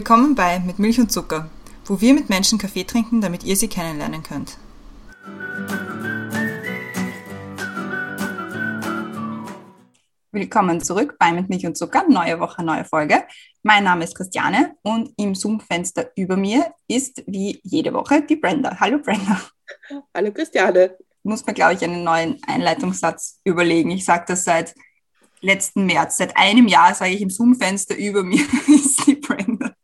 Willkommen bei Mit Milch und Zucker, wo wir mit Menschen Kaffee trinken, damit ihr sie kennenlernen könnt. Willkommen zurück bei Mit Milch und Zucker, neue Woche, neue Folge. Mein Name ist Christiane und im Zoom-Fenster über mir ist wie jede Woche die Brenda. Hallo Brenda. Hallo Christiane. Ich muss mir, glaube ich, einen neuen Einleitungssatz überlegen. Ich sage das seit letzten März. Seit einem Jahr sage ich im Zoom-Fenster über mir ist die Brenda.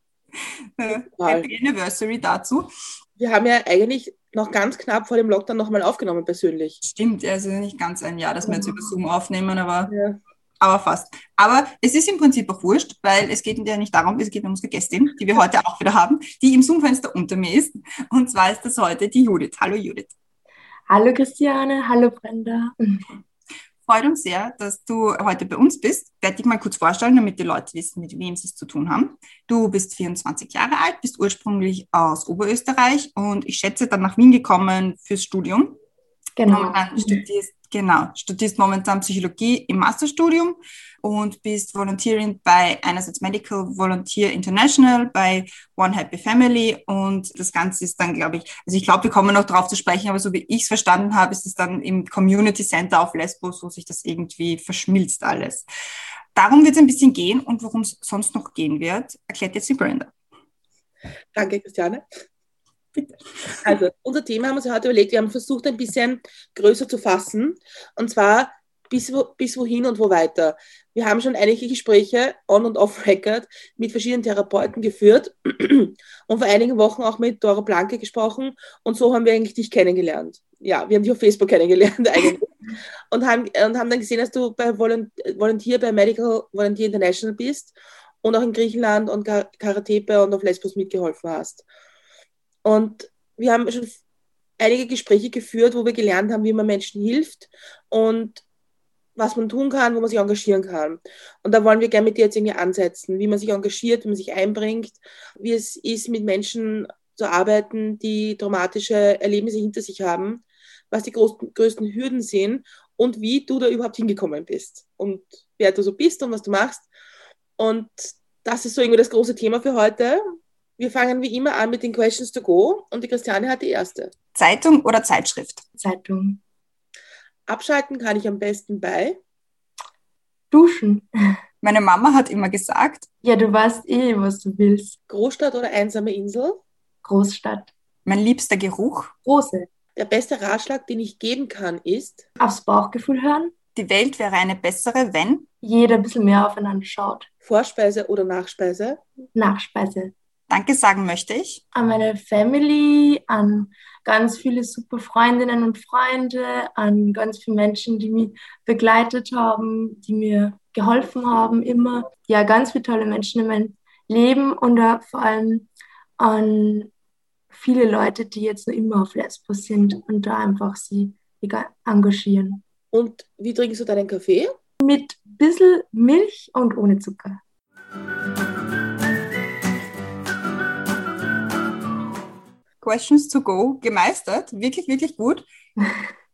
Äh, Happy Anniversary dazu. Wir haben ja eigentlich noch ganz knapp vor dem Lockdown nochmal aufgenommen persönlich. Stimmt, also nicht ganz ein Jahr, dass wir jetzt über Zoom aufnehmen, aber, ja. aber fast. Aber es ist im Prinzip auch wurscht, weil es geht ja nicht darum, es geht um unsere Gästin, die wir heute auch wieder haben, die im Zoom-Fenster unter mir ist. Und zwar ist das heute die Judith. Hallo Judith. Hallo Christiane, hallo Brenda freut uns sehr, dass du heute bei uns bist. Ich werde dich mal kurz vorstellen, damit die Leute wissen, mit wem sie es zu tun haben. Du bist 24 Jahre alt, bist ursprünglich aus Oberösterreich und ich schätze dann nach Wien gekommen fürs Studium. Genau. Momentan studierst, genau, studierst momentan Psychologie im Masterstudium und bist Volunteering bei einerseits Medical Volunteer International, bei One Happy Family und das Ganze ist dann, glaube ich, also ich glaube, wir kommen noch darauf zu sprechen, aber so wie ich es verstanden habe, ist es dann im Community Center auf Lesbos, wo sich das irgendwie verschmilzt alles. Darum wird es ein bisschen gehen und worum es sonst noch gehen wird, erklärt jetzt die Brenda. Danke, Christiane. Also, unser Thema haben wir uns heute überlegt, wir haben versucht, ein bisschen größer zu fassen. Und zwar, bis, wo, bis wohin und wo weiter. Wir haben schon einige Gespräche on und off Record mit verschiedenen Therapeuten geführt und vor einigen Wochen auch mit Dora Blanke gesprochen und so haben wir eigentlich dich kennengelernt. Ja, wir haben dich auf Facebook kennengelernt eigentlich und haben, und haben dann gesehen, dass du bei Volunteer bei Medical Volunteer International bist und auch in Griechenland und Karatepe und auf Lesbos mitgeholfen hast. Und wir haben schon einige Gespräche geführt, wo wir gelernt haben, wie man Menschen hilft und was man tun kann, wo man sich engagieren kann. Und da wollen wir gerne mit dir jetzt irgendwie ansetzen, wie man sich engagiert, wie man sich einbringt, wie es ist, mit Menschen zu arbeiten, die traumatische Erlebnisse hinter sich haben, was die größten, größten Hürden sind und wie du da überhaupt hingekommen bist und wer du so bist und was du machst. Und das ist so irgendwie das große Thema für heute. Wir fangen wie immer an mit den Questions to go und die Christiane hat die erste. Zeitung oder Zeitschrift? Zeitung. Abschalten kann ich am besten bei Duschen. Meine Mama hat immer gesagt, ja, du weißt eh, was du willst. Großstadt oder einsame Insel? Großstadt. Mein liebster Geruch? Große. Der beste Ratschlag, den ich geben kann, ist aufs Bauchgefühl hören. Die Welt wäre eine bessere, wenn jeder ein bisschen mehr aufeinander schaut. Vorspeise oder Nachspeise? Nachspeise. Danke sagen möchte ich. An meine Family, an ganz viele super Freundinnen und Freunde, an ganz viele Menschen, die mich begleitet haben, die mir geholfen haben, immer. Ja, ganz viele tolle Menschen in meinem Leben und uh, vor allem an viele Leute, die jetzt noch immer auf Lesbos sind und da einfach sie engagieren. Und wie trinkst du deinen Kaffee? Mit ein bisschen Milch und ohne Zucker. Questions to Go gemeistert. Wirklich, wirklich gut.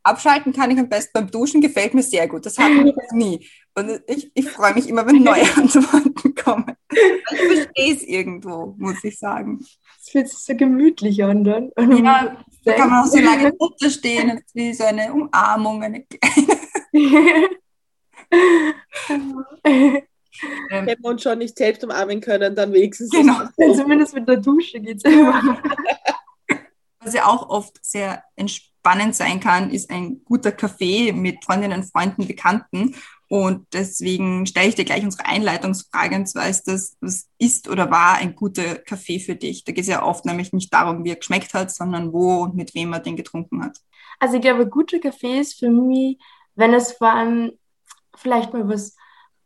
Abschalten kann ich am besten beim Duschen, gefällt mir sehr gut. Das habe ich nie. Und ich, ich freue mich immer, wenn neue Antworten kommen. Ich verstehe es irgendwo, muss ich sagen. Es fühlt sich so gemütlich an dann. Ja, da kann man auch so lange stehen, wie so eine Umarmung, eine kleine. ähm, Wenn wir uns schon nicht selbst umarmen können, dann wenigstens. Genau, zumindest mit der Dusche geht es immer. Was ja auch oft sehr entspannend sein kann, ist ein guter Kaffee mit Freundinnen, Freunden, Bekannten. Und deswegen stelle ich dir gleich unsere Einleitungsfrage, und zwar ist das, was ist oder war ein guter Kaffee für dich? Da geht es ja oft nämlich nicht darum, wie er geschmeckt hat, sondern wo und mit wem man den getrunken hat. Also ich glaube, guter Kaffee ist für mich, wenn es vor allem vielleicht mal was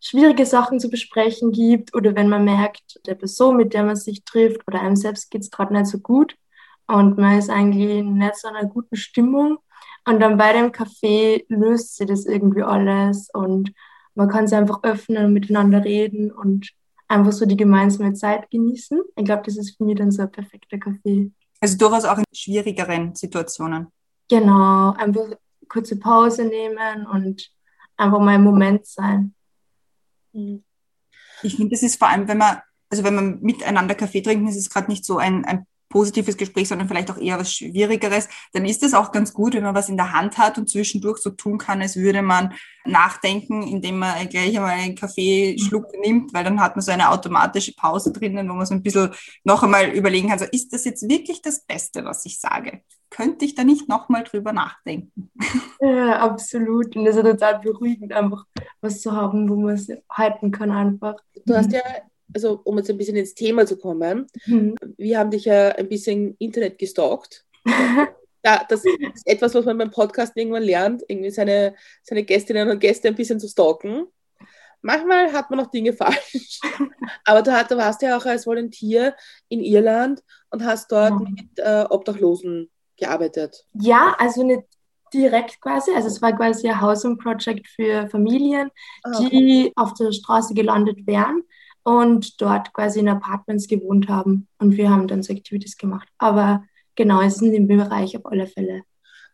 schwierige Sachen zu besprechen gibt oder wenn man merkt, der Person, mit der man sich trifft oder einem selbst geht es gerade nicht so gut, und man ist eigentlich nicht so in einer guten Stimmung. Und dann bei dem Kaffee löst sich das irgendwie alles und man kann sich einfach öffnen und miteinander reden und einfach so die gemeinsame Zeit genießen. Ich glaube, das ist für mich dann so ein perfekter Kaffee. Also durchaus auch in schwierigeren Situationen. Genau, einfach kurze Pause nehmen und einfach mal im Moment sein. Ich finde, das ist vor allem, wenn man also wenn man miteinander Kaffee trinken, ist es gerade nicht so ein, ein positives Gespräch, sondern vielleicht auch eher was Schwierigeres, dann ist es auch ganz gut, wenn man was in der Hand hat und zwischendurch so tun kann, als würde man nachdenken, indem man gleich einmal einen Kaffeeschluck nimmt, weil dann hat man so eine automatische Pause drinnen, wo man so ein bisschen noch einmal überlegen kann, so ist das jetzt wirklich das Beste, was ich sage? Könnte ich da nicht nochmal drüber nachdenken? Ja, absolut. Und das ist total beruhigend, einfach was zu haben, wo man es halten kann einfach. Du hast ja also um jetzt ein bisschen ins Thema zu kommen, mhm. wir haben dich ja ein bisschen Internet gestalkt. ja, das ist etwas, was man beim Podcast irgendwann lernt, irgendwie seine, seine Gästinnen und Gäste ein bisschen zu stalken. Manchmal hat man auch Dinge falsch. Aber du, du warst ja auch als Volontier in Irland und hast dort ja. mit äh, Obdachlosen gearbeitet. Ja, also nicht direkt quasi. Also es war quasi ein Housing Project für Familien, ah, okay. die auf der Straße gelandet wären und dort quasi in Apartments gewohnt haben. Und wir haben dann so Activities gemacht. Aber genau, es ist in dem Bereich auf alle Fälle.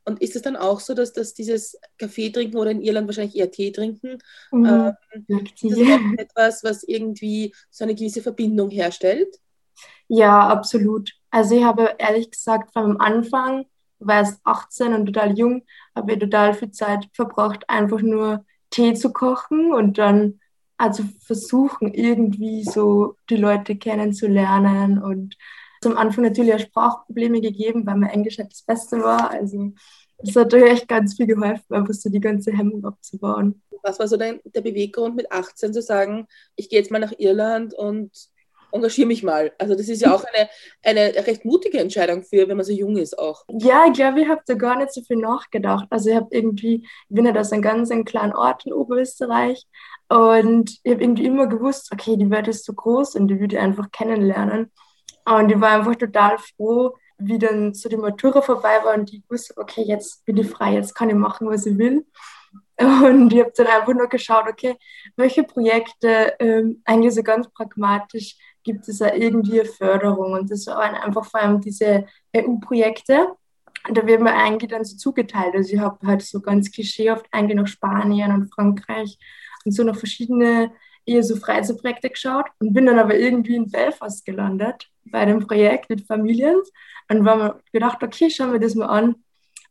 Und ist es dann auch so, dass, dass dieses Kaffee trinken oder in Irland wahrscheinlich eher Tee trinken, mhm, ähm, ist das auch etwas, was irgendwie so eine gewisse Verbindung herstellt? Ja, absolut. Also ich habe ehrlich gesagt vom Anfang, war es 18 und total jung, habe ich total viel Zeit verbracht, einfach nur Tee zu kochen und dann also versuchen, irgendwie so die Leute kennenzulernen und zum Anfang natürlich auch Sprachprobleme gegeben, weil mein Englisch nicht das Beste war. Also das hat euch echt ganz viel geholfen, einfach so die ganze Hemmung abzubauen. Was war so dein, der Beweggrund mit 18 zu sagen, ich gehe jetzt mal nach Irland und engagiere mich mal. Also das ist ja auch eine, eine recht mutige Entscheidung für, wenn man so jung ist auch. Ja, ich glaube, ich habe da gar nicht so viel nachgedacht. Also ich habe irgendwie, ich bin ja aus einem ganz einen kleinen Ort in Oberösterreich und ich habe irgendwie immer gewusst, okay, die Welt ist so groß und die würde ich einfach kennenlernen. Und ich war einfach total froh, wie dann so die Matura vorbei war und ich wusste, okay, jetzt bin ich frei, jetzt kann ich machen, was ich will. Und ich habe dann einfach nur geschaut, okay, welche Projekte ähm, eigentlich so ganz pragmatisch gibt es da irgendwie eine Förderung. Und das waren einfach vor allem diese EU-Projekte. Und da wird mir eigentlich dann so zugeteilt. Also ich habe halt so ganz klischeehaft eigentlich nach Spanien und Frankreich und so noch verschiedene eher so Freizeitprojekte geschaut und bin dann aber irgendwie in Belfast gelandet bei einem Projekt mit Familien und war mir gedacht, okay, schauen wir das mal an.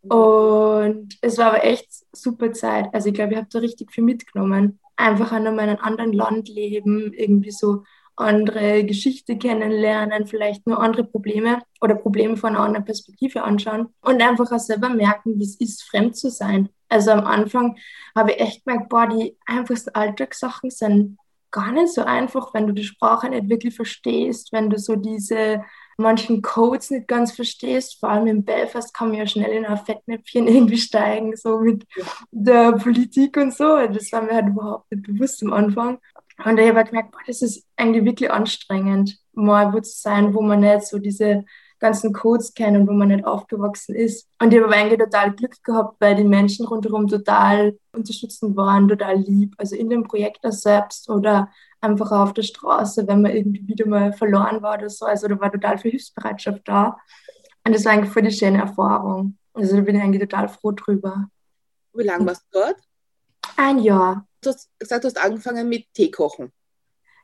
Und es war aber echt super Zeit. Also ich glaube, ich habe da richtig viel mitgenommen. Einfach an einem anderen Land leben, irgendwie so andere Geschichte kennenlernen, vielleicht nur andere Probleme oder Probleme von einer anderen Perspektive anschauen und einfach auch selber merken, wie es ist, fremd zu sein. Also am Anfang habe ich echt gemerkt, boah, die einfachsten Alltagssachen sind gar nicht so einfach, wenn du die Sprache nicht wirklich verstehst, wenn du so diese manchen Codes nicht ganz verstehst. Vor allem in Belfast kann man ja schnell in ein Fettnäpfchen irgendwie steigen, so mit der Politik und so. Das war mir halt überhaupt nicht bewusst am Anfang. Und ich habe halt gemerkt, boah, das ist eigentlich wirklich anstrengend, mal wo zu sein, wo man nicht so diese ganzen Codes kennen, wo man nicht aufgewachsen ist. Und ich habe eigentlich total Glück gehabt, weil die Menschen rundherum total unterstützend waren, total lieb. Also in dem Projekt selbst oder einfach auf der Straße, wenn man irgendwie wieder mal verloren war oder so. Also da war total viel Hilfsbereitschaft da. Und das war eigentlich voll die schöne Erfahrung. Also da bin ich eigentlich total froh drüber. Wie lange warst du dort? Ein Jahr. Du hast gesagt, du hast angefangen mit Tee kochen.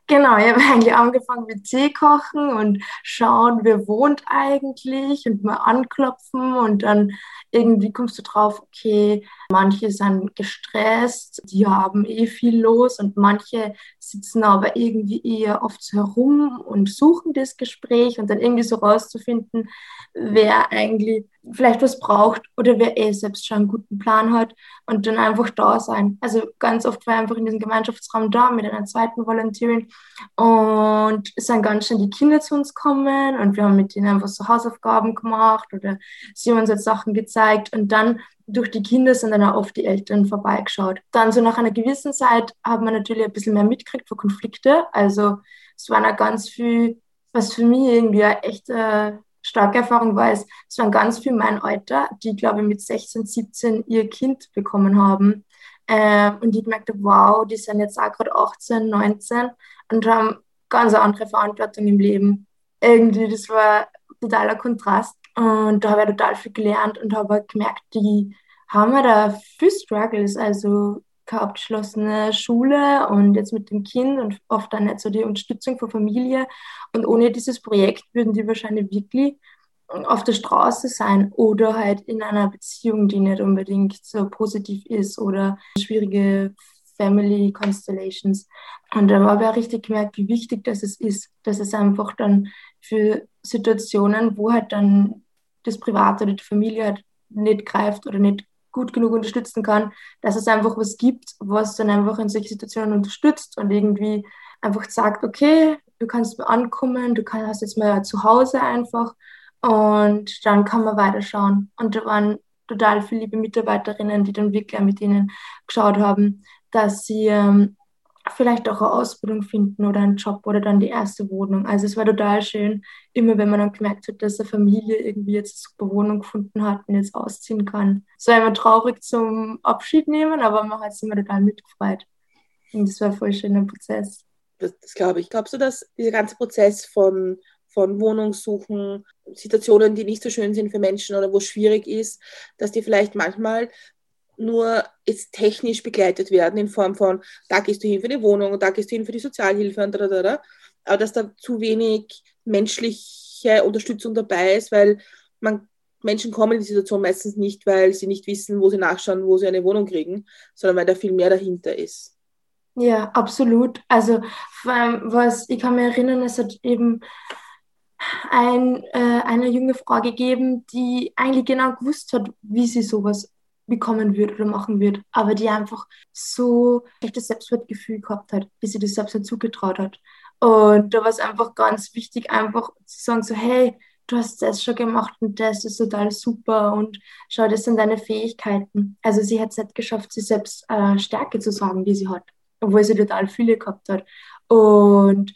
Genau, ich habe eigentlich angefangen mit Tee kochen und schauen, wer wohnt eigentlich und mal anklopfen und dann irgendwie kommst du drauf, okay, manche sind gestresst, die haben eh viel los und manche sitzen aber irgendwie eher oft herum und suchen das Gespräch und dann irgendwie so rauszufinden, wer eigentlich vielleicht was braucht oder wer eh selbst schon einen guten Plan hat und dann einfach da sein. Also ganz oft war ich einfach in diesem Gemeinschaftsraum da mit einer zweiten Volunteerin und es sind ganz schnell die Kinder zu uns kommen und wir haben mit denen einfach so Hausaufgaben gemacht oder sie haben uns jetzt Sachen gezeigt und dann durch die Kinder sind dann auch oft die Eltern vorbeigeschaut. Dann so nach einer gewissen Zeit haben wir natürlich ein bisschen mehr mitgekriegt für Konflikte. Also es waren auch ganz viel, was für mich irgendwie eine echte starke Erfahrung war, es, es waren ganz viel mein Alter, die, glaube ich, mit 16, 17 ihr Kind bekommen haben. Ähm, und ich merkte, wow, die sind jetzt auch gerade 18, 19 und haben ganz eine andere Verantwortung im Leben. Irgendwie, das war totaler Kontrast. Und da habe ich total viel gelernt und habe gemerkt, die haben ja da viel Struggles. Also keine abgeschlossene Schule und jetzt mit dem Kind und oft dann nicht so die Unterstützung von Familie. Und ohne dieses Projekt würden die wahrscheinlich wirklich auf der Straße sein oder halt in einer Beziehung, die nicht unbedingt so positiv ist oder schwierige Family Constellations. Und da habe ich auch richtig gemerkt, wie wichtig das ist, dass es einfach dann für Situationen, wo halt dann das Private oder die Familie halt nicht greift oder nicht gut genug unterstützen kann, dass es einfach was gibt, was dann einfach in solchen Situationen unterstützt und irgendwie einfach sagt, okay, du kannst ankommen, du kannst jetzt mal zu Hause einfach und dann kann man weiterschauen. Und da waren total viele liebe Mitarbeiterinnen, die dann wirklich mit ihnen geschaut haben, dass sie ähm, vielleicht auch eine Ausbildung finden oder einen Job oder dann die erste Wohnung. Also es war total schön, immer wenn man dann gemerkt hat, dass eine Familie irgendwie jetzt eine super Wohnung gefunden hat und jetzt ausziehen kann. Es war immer traurig zum Abschied nehmen, aber man hat sich immer total mitgefreut. Und das war voll schöner Prozess. Das, das glaube ich. Glaubst du, dass dieser ganze Prozess von von Wohnungssuchen, Situationen, die nicht so schön sind für Menschen oder wo es schwierig ist, dass die vielleicht manchmal nur jetzt technisch begleitet werden in Form von, da gehst du hin für die Wohnung, da gehst du hin für die Sozialhilfe und da, da, da, aber dass da zu wenig menschliche Unterstützung dabei ist, weil man Menschen kommen in die Situation meistens nicht, weil sie nicht wissen, wo sie nachschauen, wo sie eine Wohnung kriegen, sondern weil da viel mehr dahinter ist. Ja, absolut. Also was ich kann mich erinnern, es hat eben ein, äh, eine junge Frau gegeben, die eigentlich genau gewusst hat, wie sie sowas bekommen wird oder machen wird, aber die einfach so schlechtes Selbstwertgefühl gehabt hat, bis sie das selbst nicht zugetraut hat. Und da war es einfach ganz wichtig, einfach zu sagen, so, hey, du hast das schon gemacht und das ist total super und schau, das sind deine Fähigkeiten. Also sie hat es nicht geschafft, sie selbst äh, Stärke zu sagen, die sie hat, obwohl sie total viele gehabt hat. Und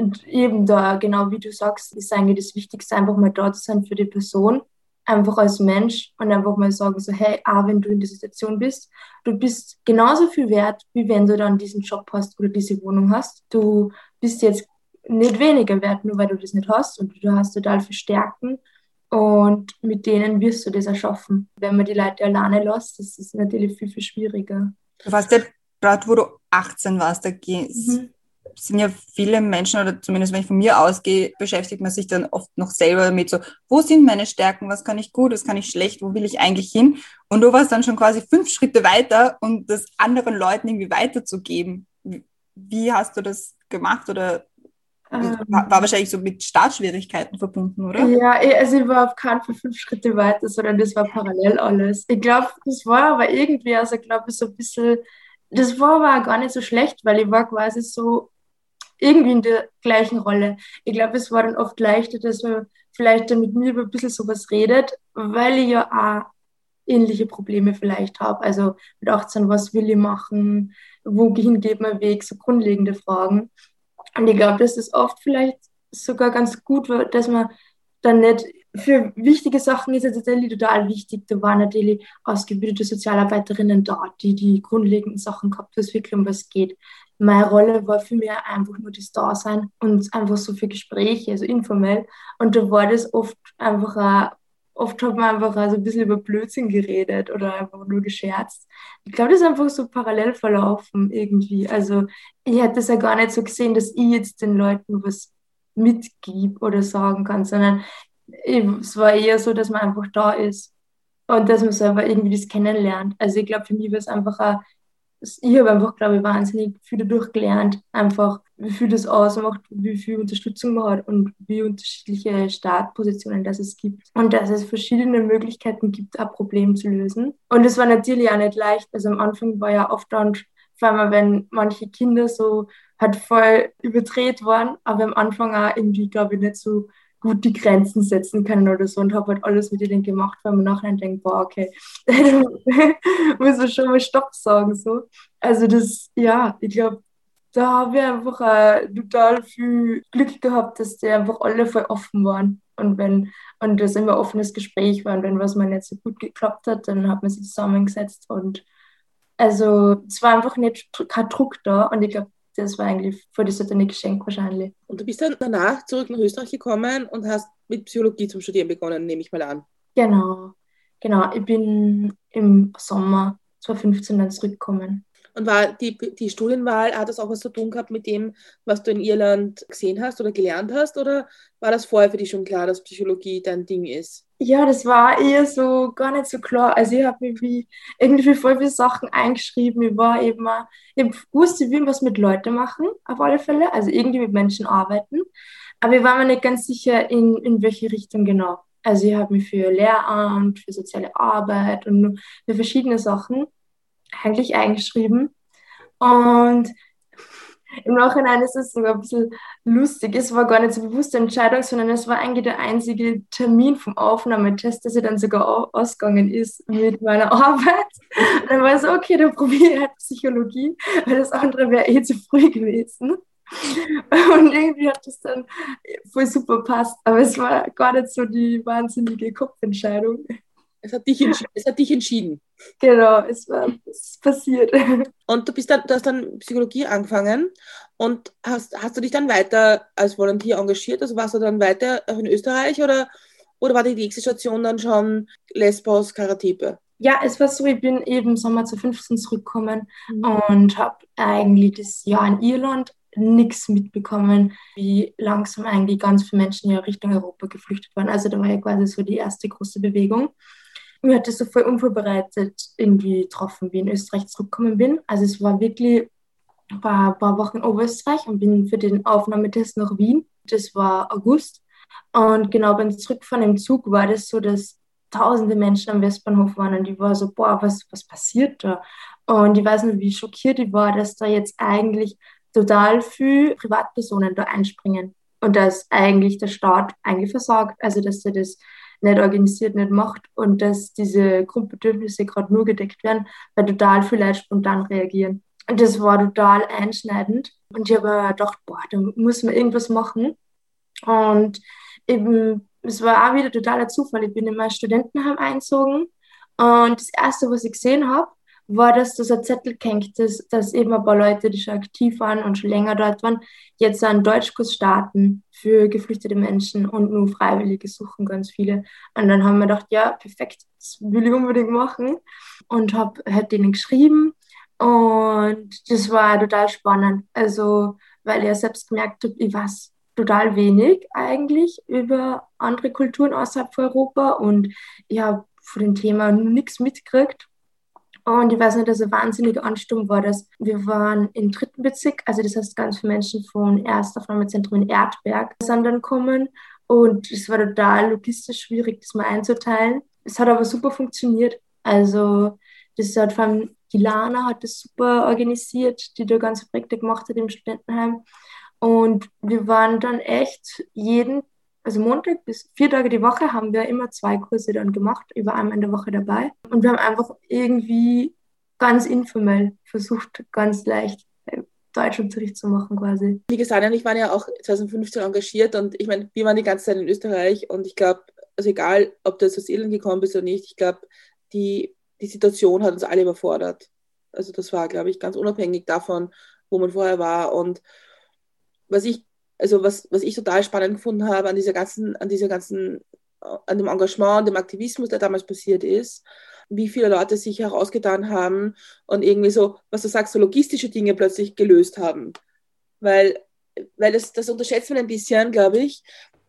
und eben da, genau wie du sagst, ist eigentlich das Wichtigste, einfach mal da zu sein für die Person, einfach als Mensch und einfach mal sagen, so, hey, ah, wenn du in der Situation bist, du bist genauso viel wert, wie wenn du dann diesen Job hast oder diese Wohnung hast. Du bist jetzt nicht weniger wert, nur weil du das nicht hast und du hast total viel Stärken und mit denen wirst du das erschaffen. Wenn man die Leute alleine lässt, das ist natürlich viel, viel schwieriger. Du warst ja gerade, wo du 18 warst, da mhm sind ja viele Menschen, oder zumindest wenn ich von mir ausgehe, beschäftigt man sich dann oft noch selber damit, so, wo sind meine Stärken, was kann ich gut, was kann ich schlecht, wo will ich eigentlich hin? Und du warst dann schon quasi fünf Schritte weiter und das anderen Leuten irgendwie weiterzugeben. Wie hast du das gemacht oder ähm, war, wahrscheinlich so mit Startschwierigkeiten verbunden, oder? Ja, also ich war auf keinen Fall fünf Schritte weiter, sondern das war parallel alles. Ich glaube, das war aber irgendwie, also ich glaube, so ein bisschen, das war aber gar nicht so schlecht, weil ich war quasi so irgendwie in der gleichen Rolle. Ich glaube, es war dann oft leichter, dass man vielleicht dann mit mir über ein bisschen sowas redet, weil ich ja auch ähnliche Probleme vielleicht habe. Also mit 18, was will ich machen? Wohin geht mein Weg? So grundlegende Fragen. Und ich glaube, dass das oft vielleicht sogar ganz gut war, dass man dann nicht für wichtige Sachen ist es natürlich total wichtig. Da waren natürlich ausgebildete Sozialarbeiterinnen da, die die grundlegenden Sachen gehabt, was wirklich um was geht meine Rolle war für mich einfach nur das Dasein und einfach so für Gespräche, also informell. Und da war das oft einfach auch, oft hat man einfach so ein bisschen über Blödsinn geredet oder einfach nur gescherzt. Ich glaube, das ist einfach so parallel verlaufen irgendwie. Also ich hätte es ja gar nicht so gesehen, dass ich jetzt den Leuten was mitgib oder sagen kann, sondern es war eher so, dass man einfach da ist und dass man selber irgendwie das kennenlernt. Also ich glaube, für mich war es einfach auch ich habe einfach, glaube ich, wahnsinnig viel dadurch gelernt, einfach wie viel das ausmacht, wie viel Unterstützung man hat und wie unterschiedliche Startpositionen das es gibt. Und dass es verschiedene Möglichkeiten gibt, ein Problem zu lösen. Und es war natürlich auch nicht leicht. Also am Anfang war ja oft dann, vor allem wenn manche Kinder so halt voll überdreht waren, aber am Anfang auch irgendwie, glaube ich, nicht so gut die Grenzen setzen können oder so und habe halt alles mit ihnen gemacht, weil man nachher denkt, boah, okay, muss man schon mal Stopp sagen. So. Also das, ja, ich glaube, da habe ich einfach äh, total viel Glück gehabt, dass die einfach alle voll offen waren. Und wenn, und das immer offenes Gespräch war und wenn was mal nicht so gut geklappt hat, dann hat man sich zusammengesetzt und also es war einfach nicht kein Druck da und ich glaube, das war eigentlich für das ein Geschenk wahrscheinlich. Und du bist dann danach zurück nach Österreich gekommen und hast mit Psychologie zum Studieren begonnen, nehme ich mal an. Genau, genau. Ich bin im Sommer 2015 dann zurückgekommen. Und war die, die Studienwahl, hat das auch was zu tun gehabt mit dem, was du in Irland gesehen hast oder gelernt hast? Oder war das vorher für dich schon klar, dass Psychologie dein Ding ist? Ja, das war eher so gar nicht so klar. Also ich habe mich wie irgendwie voll viele Sachen eingeschrieben. Ich war eben, ich wusste, ich will was mit Leuten machen, auf alle Fälle. Also irgendwie mit Menschen arbeiten. Aber ich war mir nicht ganz sicher, in, in welche Richtung genau. Also ich habe mich für Lehramt, für soziale Arbeit und für verschiedene Sachen eigentlich eingeschrieben. Und im Nachhinein ist es sogar ein bisschen lustig. Es war gar nicht so bewusste Entscheidung, sondern es war eigentlich der einzige Termin vom Aufnahmetest, dass er dann sogar ausgegangen ist mit meiner Arbeit. Und dann war es so, okay, dann probiere ich halt Psychologie, weil das andere wäre eh zu früh gewesen. Und irgendwie hat das dann voll super passt. Aber es war gar nicht so die wahnsinnige Kopfentscheidung. Es hat dich, es hat dich entschieden. Genau, es, war, es ist passiert. Und du, bist dann, du hast dann Psychologie angefangen und hast, hast du dich dann weiter als Volontier engagiert? Also warst du dann weiter in Österreich oder, oder war die nächste Station dann schon Lesbos, Karatepe? Ja, es war so, ich bin eben Sommer zu 15 zurückgekommen mhm. und habe eigentlich das Jahr in Irland nichts mitbekommen, wie langsam eigentlich ganz viele Menschen ja Richtung Europa geflüchtet waren. Also da war ja quasi so die erste große Bewegung. Mir hat das so voll unvorbereitet irgendwie getroffen, wie ich in Österreich zurückgekommen bin. Also es war wirklich ein paar, paar Wochen in Oberösterreich und bin für den Aufnahmetest nach Wien. Das war August. Und genau beim Zurückfahren im Zug war das so, dass tausende Menschen am Westbahnhof waren und die war so, boah, was, was passiert da? Und ich weiß nicht, wie schockiert ich war, dass da jetzt eigentlich total viele Privatpersonen da einspringen und dass eigentlich der Staat eigentlich versagt, also dass er das nicht organisiert, nicht macht und dass diese Grundbedürfnisse gerade nur gedeckt werden, weil total viele Leute spontan reagieren. Und das war total einschneidend. Und ich habe gedacht, boah, da muss man irgendwas machen. Und eben, es war auch wieder totaler Zufall. Ich bin in mein Studentenheim eingezogen und das Erste, was ich gesehen habe, war, dass das ein Zettel hängt, dass, dass eben ein paar Leute, die schon aktiv waren und schon länger dort waren, jetzt einen Deutschkurs starten für geflüchtete Menschen und nur Freiwillige suchen ganz viele. Und dann haben wir gedacht, ja, perfekt, das will ich unbedingt machen. Und habe halt denen geschrieben und das war total spannend. Also, weil ich ja selbst gemerkt habe, ich weiß total wenig eigentlich über andere Kulturen außerhalb von Europa und ich habe von dem Thema nichts mitgekriegt und ich weiß nicht, dass ein wahnsinniger Ansturm war das. Wir waren im dritten Bezirk, also das heißt, ganz viele Menschen von Erstaufnahmezentrum in Erdberg sind dann kommen. Und es war total logistisch schwierig, das mal einzuteilen. Es hat aber super funktioniert. Also, das hat vor allem die Lana hat das super organisiert, die da ganze Projekte gemacht hat im Studentenheim. Und wir waren dann echt jeden also Montag bis vier Tage die Woche haben wir immer zwei Kurse dann gemacht, über einmal in der Woche dabei. Und wir haben einfach irgendwie ganz informell versucht, ganz leicht äh, Deutschunterricht zu machen quasi. Wie gesagt, ich war ja auch 2015 engagiert und ich meine, wir waren die ganze Zeit in Österreich und ich glaube, also egal, ob du aus Irland gekommen bist oder nicht, ich glaube, die, die Situation hat uns alle überfordert. Also das war, glaube ich, ganz unabhängig davon, wo man vorher war. Und was ich also was, was ich total spannend gefunden habe an dieser ganzen, an dieser ganzen, an dem Engagement, dem Aktivismus, der damals passiert ist, wie viele Leute sich herausgetan haben und irgendwie so, was du sagst, so logistische Dinge plötzlich gelöst haben. Weil, weil das, das unterschätzt man ein bisschen, glaube ich.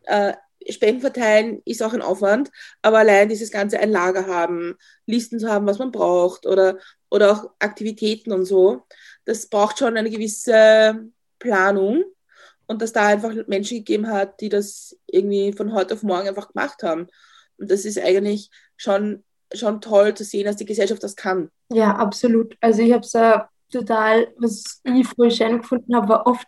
Äh, Spenden verteilen ist auch ein Aufwand, aber allein dieses ganze ein Lager haben, Listen zu haben, was man braucht oder, oder auch Aktivitäten und so, das braucht schon eine gewisse Planung und dass da einfach Menschen gegeben hat, die das irgendwie von heute auf morgen einfach gemacht haben. Und das ist eigentlich schon, schon toll zu sehen, dass die Gesellschaft das kann. Ja, absolut. Also ich habe es ja total, was ich voll schön gefunden habe, war oft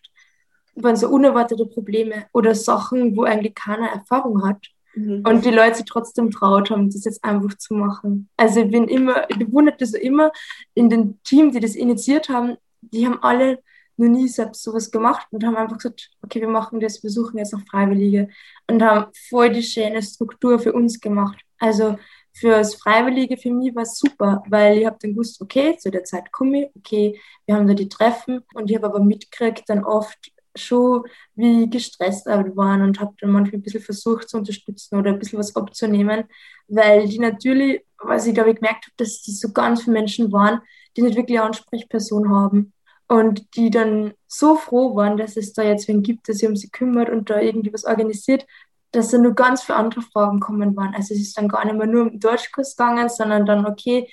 waren so unerwartete Probleme oder Sachen, wo eigentlich keiner Erfahrung hat. Mhm. Und die Leute sich trotzdem traut haben, das jetzt einfach zu machen. Also ich bin immer, ich bewunderte so immer in den Team, die das initiiert haben, die haben alle noch nie selbst sowas gemacht und haben einfach gesagt, okay, wir machen das, wir suchen jetzt noch Freiwillige und haben voll die schöne Struktur für uns gemacht. Also für das Freiwillige für mich war es super, weil ich habe dann gewusst, okay, zu der Zeit komme ich, okay, wir haben da die Treffen und ich habe aber mitgekriegt dann oft schon, wie gestresst wir waren und habe dann manchmal ein bisschen versucht zu unterstützen oder ein bisschen was abzunehmen, weil die natürlich, was ich glaube ich gemerkt habe, dass die so ganz viele Menschen waren, die nicht wirklich eine Ansprechperson haben. Und die dann so froh waren, dass es da jetzt wen gibt, der sich um sie kümmert und da irgendwie was organisiert, dass da nur ganz viele andere Fragen kommen waren. Also es ist dann gar nicht mehr nur um den Deutschkurs gegangen, sondern dann, okay,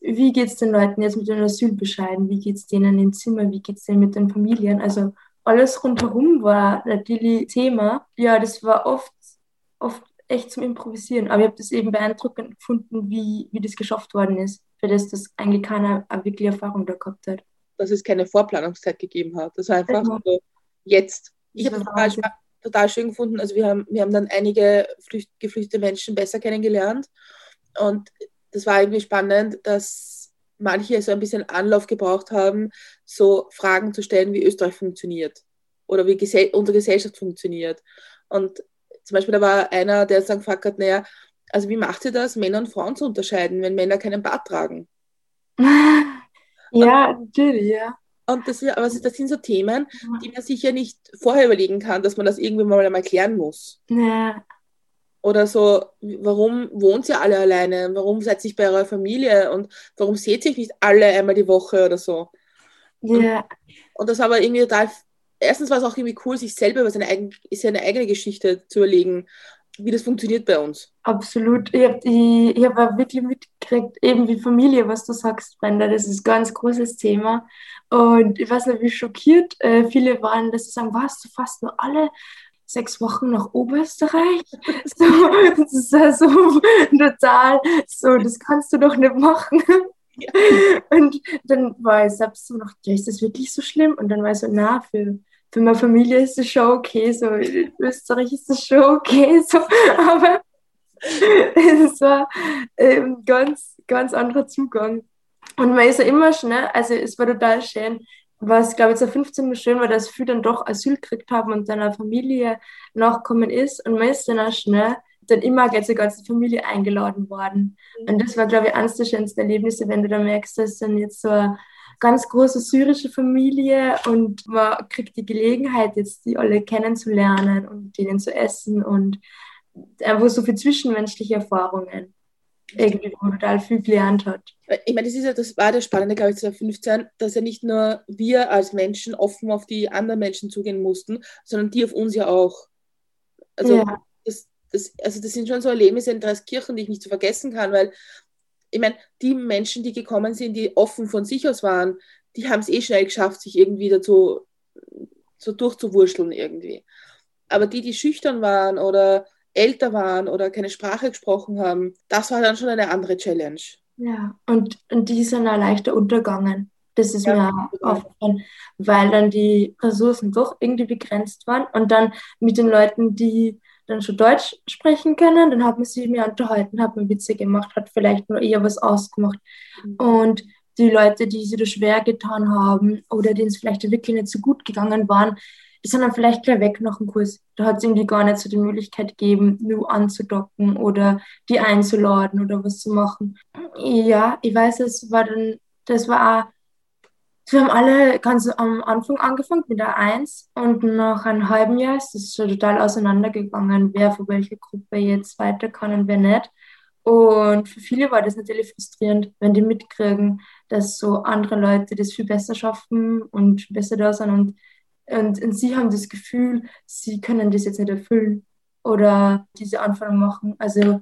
wie geht es den Leuten jetzt mit den Asylbescheiden? Wie geht es denen im Zimmer? Wie geht es denen mit den Familien? Also alles rundherum war natürlich Thema. Ja, das war oft, oft echt zum Improvisieren. Aber ich habe das eben beeindruckend gefunden, wie, wie das geschafft worden ist, für das das eigentlich keiner wirklich Erfahrung da gehabt hat. Dass es keine Vorplanungszeit gegeben hat. Das war einfach ja. so jetzt. Ich habe total, total schön gefunden. Also wir haben, wir haben dann einige Flücht, geflüchtete Menschen besser kennengelernt. Und das war irgendwie spannend, dass manche so ein bisschen Anlauf gebraucht haben, so Fragen zu stellen, wie Österreich funktioniert oder wie Gesell unsere Gesellschaft funktioniert. Und zum Beispiel, da war einer, der dann gefragt hat, naja, also wie macht ihr das, Männer und Frauen zu unterscheiden, wenn Männer keinen Bart tragen? Ja, natürlich, ja. Und das, aber das sind so Themen, die man sich ja nicht vorher überlegen kann, dass man das irgendwie mal einmal klären muss. Ja. Oder so, warum wohnt ihr alle alleine? Warum seid ihr bei eurer Familie? Und warum seht ihr nicht alle einmal die Woche oder so? Ja. Und, und das war aber irgendwie total erstens war es auch irgendwie cool, sich selber über seine, eigen, seine eigene Geschichte zu überlegen, wie das funktioniert bei uns. Absolut. Ich habe ich hab wirklich mitgekriegt, eben wie Familie, was du sagst, Brenda, das ist ein ganz großes Thema. Und ich weiß nicht, wie schockiert äh, viele waren, dass sie sagen, was, du fast nur alle sechs Wochen nach Oberösterreich. So, das ist also total so, das kannst du doch nicht machen. Ja. Und dann war ich selbst so noch, ja, ist das wirklich so schlimm? Und dann war ich so, na, für für meine Familie ist es schon okay, so in Österreich ist es schon okay, so, aber es war ein ähm, ganz, ganz anderer Zugang. Und man ist ja immer schnell, also es war total schön, was glaube ich 2015 schön war, dass viele dann doch Asyl gekriegt haben und dann eine Familie nachkommen ist und man ist dann auch schnell dann immer jetzt die ganze Familie eingeladen worden. Und das war, glaube ich, eines der schönsten Erlebnisse, wenn du da merkst, dass dann jetzt so eine ganz große syrische Familie und man kriegt die Gelegenheit, jetzt die alle kennenzulernen und denen zu essen und einfach so viele zwischenmenschliche Erfahrungen. Irgendwie, wo man total viel gelernt hat. Ich meine, das, ist ja, das war das Spannende, glaube ich, 2015, dass ja nicht nur wir als Menschen offen auf die anderen Menschen zugehen mussten, sondern die auf uns ja auch. Also, ja. das, das, also das sind schon so Erlebnisse in Dreiskirchen, die ich nicht zu vergessen kann, weil ich meine, die Menschen, die gekommen sind, die offen von sich aus waren, die haben es eh schnell geschafft, sich irgendwie dazu so durchzuwurschteln irgendwie. Aber die, die schüchtern waren oder älter waren oder keine Sprache gesprochen haben, das war dann schon eine andere Challenge. Ja, und, und die sind auch leichter untergegangen. Das ist ja, mir aufgefallen, weil dann die Ressourcen doch irgendwie begrenzt waren und dann mit den Leuten, die dann schon Deutsch sprechen können. Dann hat man sich mehr unterhalten, hat man Witze gemacht, hat vielleicht nur eher was ausgemacht. Mhm. Und die Leute, die sich da schwer getan haben oder denen es vielleicht wirklich nicht so gut gegangen waren, dann vielleicht gleich weg nach dem Kurs. Da hat es irgendwie gar nicht so die Möglichkeit gegeben, nur anzudocken oder die einzuladen oder was zu machen. Ja, ich weiß, es war dann, das war auch wir haben alle ganz am Anfang angefangen mit der 1 und nach einem halben Jahr ist es schon total auseinandergegangen, wer von welcher Gruppe jetzt weiter kann und wer nicht. Und für viele war das natürlich frustrierend, wenn die mitkriegen, dass so andere Leute das viel besser schaffen und besser da sind und, und, und sie haben das Gefühl, sie können das jetzt nicht erfüllen oder diese Anforderungen machen. Also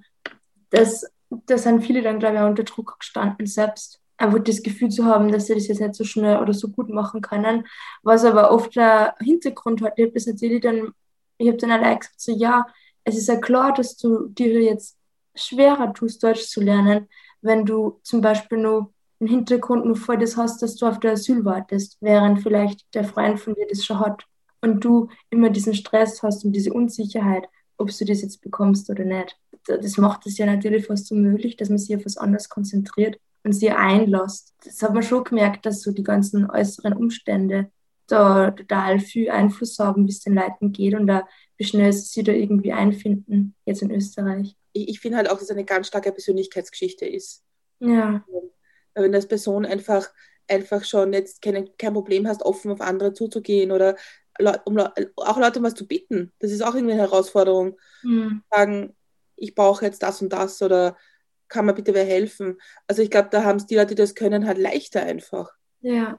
das, das sind viele dann, glaube ich, unter Druck gestanden selbst einfach das Gefühl zu haben, dass sie das jetzt nicht so schnell oder so gut machen können. Was aber oft der Hintergrund hat, ich habe das natürlich dann, ich habe dann allein gesagt, so ja, es ist ja klar, dass du dir jetzt schwerer tust, Deutsch zu lernen, wenn du zum Beispiel nur im Hintergrund nur vor das hast, dass du auf der Asyl wartest, während vielleicht der Freund von dir das schon hat und du immer diesen Stress hast und diese Unsicherheit, ob du das jetzt bekommst oder nicht. Das macht es ja natürlich fast unmöglich, dass man sich auf was anderes konzentriert und sie einlässt. Das hat man schon gemerkt, dass so die ganzen äußeren Umstände da total viel Einfluss haben, wie es den Leuten geht und da, wie schnell sie sich da irgendwie einfinden, jetzt in Österreich. Ich, ich finde halt auch, dass es eine ganz starke Persönlichkeitsgeschichte ist. Ja. Wenn du als Person einfach, einfach schon jetzt kein, kein Problem hast, offen auf andere zuzugehen oder um, auch Leute um was zu bitten, das ist auch irgendwie eine Herausforderung. Mhm. Sagen, ich brauche jetzt das und das oder kann mir bitte wer helfen? Also ich glaube, da haben es die Leute, die das können, halt leichter einfach. Ja.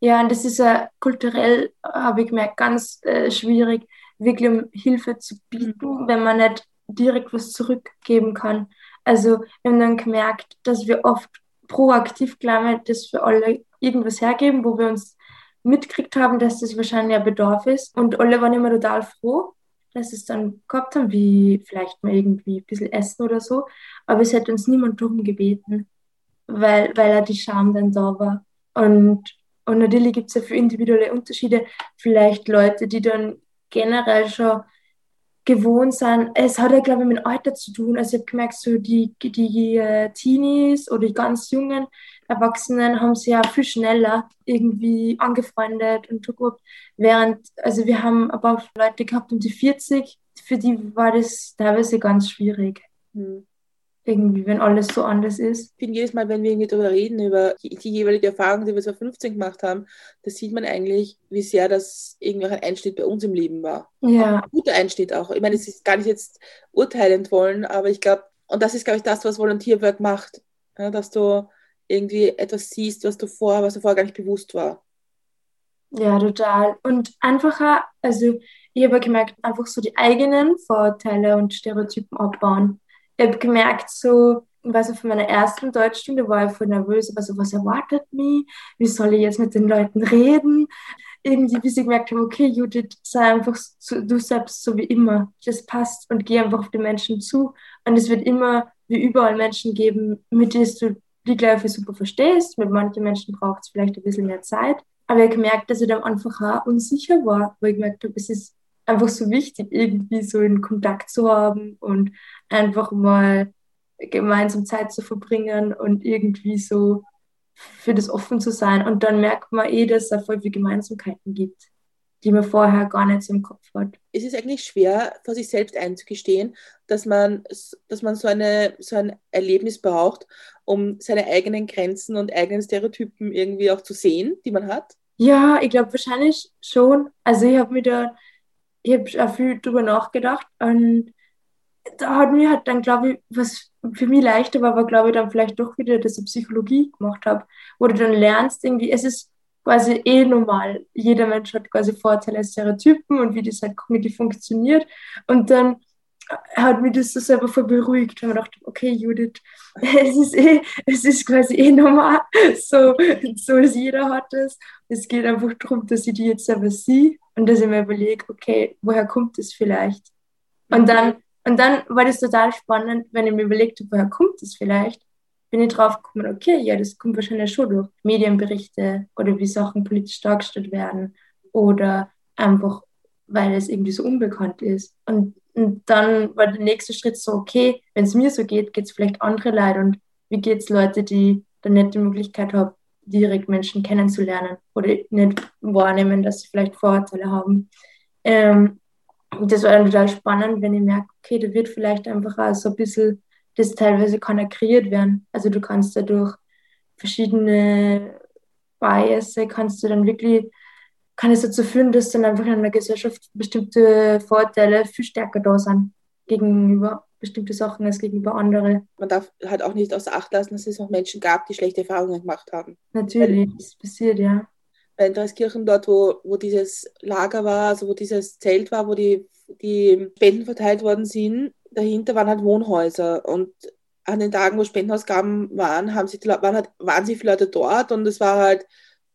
Ja, und das ist ja kulturell, habe ich gemerkt, ganz äh, schwierig, wirklich um Hilfe zu bieten, wenn man nicht direkt was zurückgeben kann. Also wir haben dann gemerkt, dass wir oft proaktiv, glaube das für alle irgendwas hergeben, wo wir uns mitgekriegt haben, dass das wahrscheinlich ein Bedarf ist. Und alle waren immer total froh, dass es dann gehabt haben, wie vielleicht mal irgendwie ein bisschen Essen oder so. Aber es hat uns niemand darum gebeten, weil, weil ja die Scham dann da war. Und, und natürlich gibt es ja für individuelle Unterschiede. Vielleicht Leute, die dann generell schon gewohnt sind. Es hat ja, glaube ich, mit Alter zu tun. Also ich habe gemerkt, so die, die äh, Teenies oder die ganz jungen Erwachsenen haben sich ja viel schneller irgendwie angefreundet und gut. Während, also wir haben aber Leute gehabt um die 40, für die war das teilweise ganz schwierig. Hm irgendwie, wenn alles so anders ist. Ich finde, jedes Mal, wenn wir irgendwie darüber reden, über die, jeweilige Erfahrung, die wir so 15 gemacht haben, da sieht man eigentlich, wie sehr das irgendwie auch ein Einschnitt bei uns im Leben war. Ja. ein guter Einschnitt auch. Ich meine, es ist gar nicht jetzt urteilend wollen, aber ich glaube, und das ist, glaube ich, das, was Volunteerwork macht, ja, dass du irgendwie etwas siehst, was du vorher, was du vorher gar nicht bewusst war. Ja, total. Und einfacher, also ich habe gemerkt, einfach so die eigenen Vorurteile und Stereotypen abbauen ich habe gemerkt, so, also von meiner ersten Deutschstunde war ich voll nervös, aber so, was erwartet mich? Wie soll ich jetzt mit den Leuten reden? Irgendwie, bis ich gemerkt habe, okay, Judith, sei einfach so, du selbst so wie immer. Das passt und geh einfach auf die Menschen zu. Und es wird immer, wie überall, Menschen geben, mit denen du die gleiche super verstehst. Mit manchen Menschen braucht es vielleicht ein bisschen mehr Zeit. Aber ich habe gemerkt, dass ich dann einfach auch unsicher war, weil ich gemerkt habe, es ist einfach so wichtig, irgendwie so in Kontakt zu haben und einfach mal gemeinsam Zeit zu verbringen und irgendwie so für das offen zu sein. Und dann merkt man eh, dass es da voll viele Gemeinsamkeiten gibt, die man vorher gar nicht so im Kopf hat. Es ist eigentlich schwer, vor sich selbst einzugestehen, dass man, dass man so, eine, so ein Erlebnis braucht, um seine eigenen Grenzen und eigenen Stereotypen irgendwie auch zu sehen, die man hat. Ja, ich glaube wahrscheinlich schon. Also ich habe mir da ich habe auch viel drüber nachgedacht und da hat mir halt dann, glaube ich, was für mich leichter war, war, glaube ich, dann vielleicht doch wieder, dass ich Psychologie gemacht habe, wo du dann lernst, irgendwie, es ist quasi eh normal. Jeder Mensch hat quasi Vorteile, Stereotypen und wie das halt kognitiv funktioniert. Und dann hat mich das so selber voll beruhigt. Und ich dachte, okay, Judith, es ist eh, es ist quasi eh normal. So, so ist jeder hat es. Es geht einfach darum, dass ich die jetzt selber sehe und dass ich mir überlege, okay, woher kommt das vielleicht? Und dann, und dann war das total spannend, wenn ich mir überlegt habe, woher kommt das vielleicht, bin ich drauf gekommen, okay, ja, das kommt wahrscheinlich schon durch Medienberichte oder wie Sachen politisch dargestellt werden oder einfach, weil es irgendwie so unbekannt ist. Und und dann war der nächste Schritt so, okay, wenn es mir so geht, geht es vielleicht andere Leute und wie geht es Leute, die dann nicht die Möglichkeit haben, direkt Menschen kennenzulernen oder nicht wahrnehmen, dass sie vielleicht Vorurteile haben. Ähm, das war dann total spannend, wenn ich merke, okay, da wird vielleicht einfach auch so ein bisschen, das teilweise kann ja kreiert werden. Also du kannst ja durch verschiedene Biases, kannst du dann wirklich kann es dazu führen, dass dann einfach in einer Gesellschaft bestimmte Vorteile viel stärker da sind gegenüber bestimmte Sachen als gegenüber andere. Man darf halt auch nicht außer Acht lassen, dass es auch Menschen gab, die schlechte Erfahrungen gemacht haben. Natürlich, das passiert, ja. Bei Dreiskirchen dort, wo, wo dieses Lager war, also wo dieses Zelt war, wo die, die Spenden verteilt worden sind, dahinter waren halt Wohnhäuser und an den Tagen, wo Spendenausgaben waren, haben sich die, waren halt wahnsinnig viele Leute dort und es war halt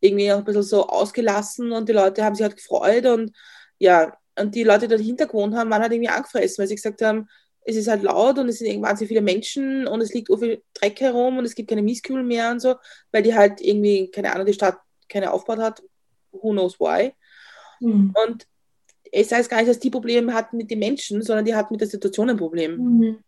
irgendwie auch ein bisschen so ausgelassen und die Leute haben sich halt gefreut und ja, und die Leute, die dahinter gewohnt haben, waren halt irgendwie angefressen, weil sie gesagt haben, es ist halt laut und es sind irgendwie wahnsinnig viele Menschen und es liegt so viel Dreck herum und es gibt keine Mieskübel mehr und so, weil die halt irgendwie, keine Ahnung, die Stadt keine aufgebaut hat, who knows why. Mhm. Und es heißt gar nicht, dass die Probleme hatten mit den Menschen, sondern die hatten mit der Situation ein Problem.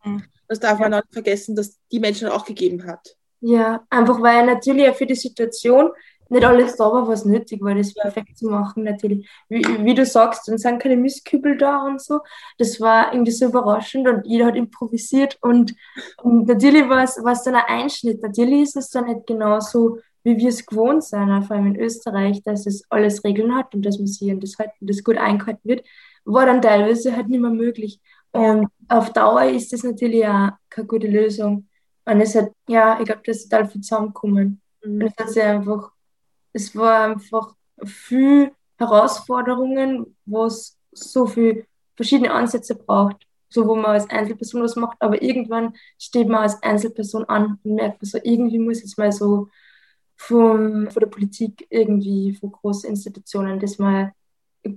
Mhm. Das darf man auch nicht vergessen, dass die Menschen auch gegeben hat. Ja, einfach weil natürlich für die Situation nicht alles da war, was nötig war, das perfekt zu machen, natürlich. Wie, wie du sagst, dann sind keine Mistkübel da und so. Das war irgendwie so überraschend und jeder hat improvisiert und, und natürlich war es, war es dann ein Einschnitt. Natürlich ist es dann nicht genauso, wie wir es gewohnt sind, vor allem in Österreich, dass es alles Regeln hat und dass man sich an das, halt, das gut eingehalten wird, war dann teilweise halt nicht mehr möglich. Und auf Dauer ist das natürlich auch keine gute Lösung Und es hat, ja, ich glaube, das ist total viel zusammengekommen. Mhm. Und es hat sich einfach, es war einfach viel Herausforderungen, wo es so viel verschiedene Ansätze braucht, so wo man als Einzelperson was macht, aber irgendwann steht man als Einzelperson an und merkt man so, irgendwie muss jetzt mal so vom, von der Politik irgendwie, von großen Institutionen, das mal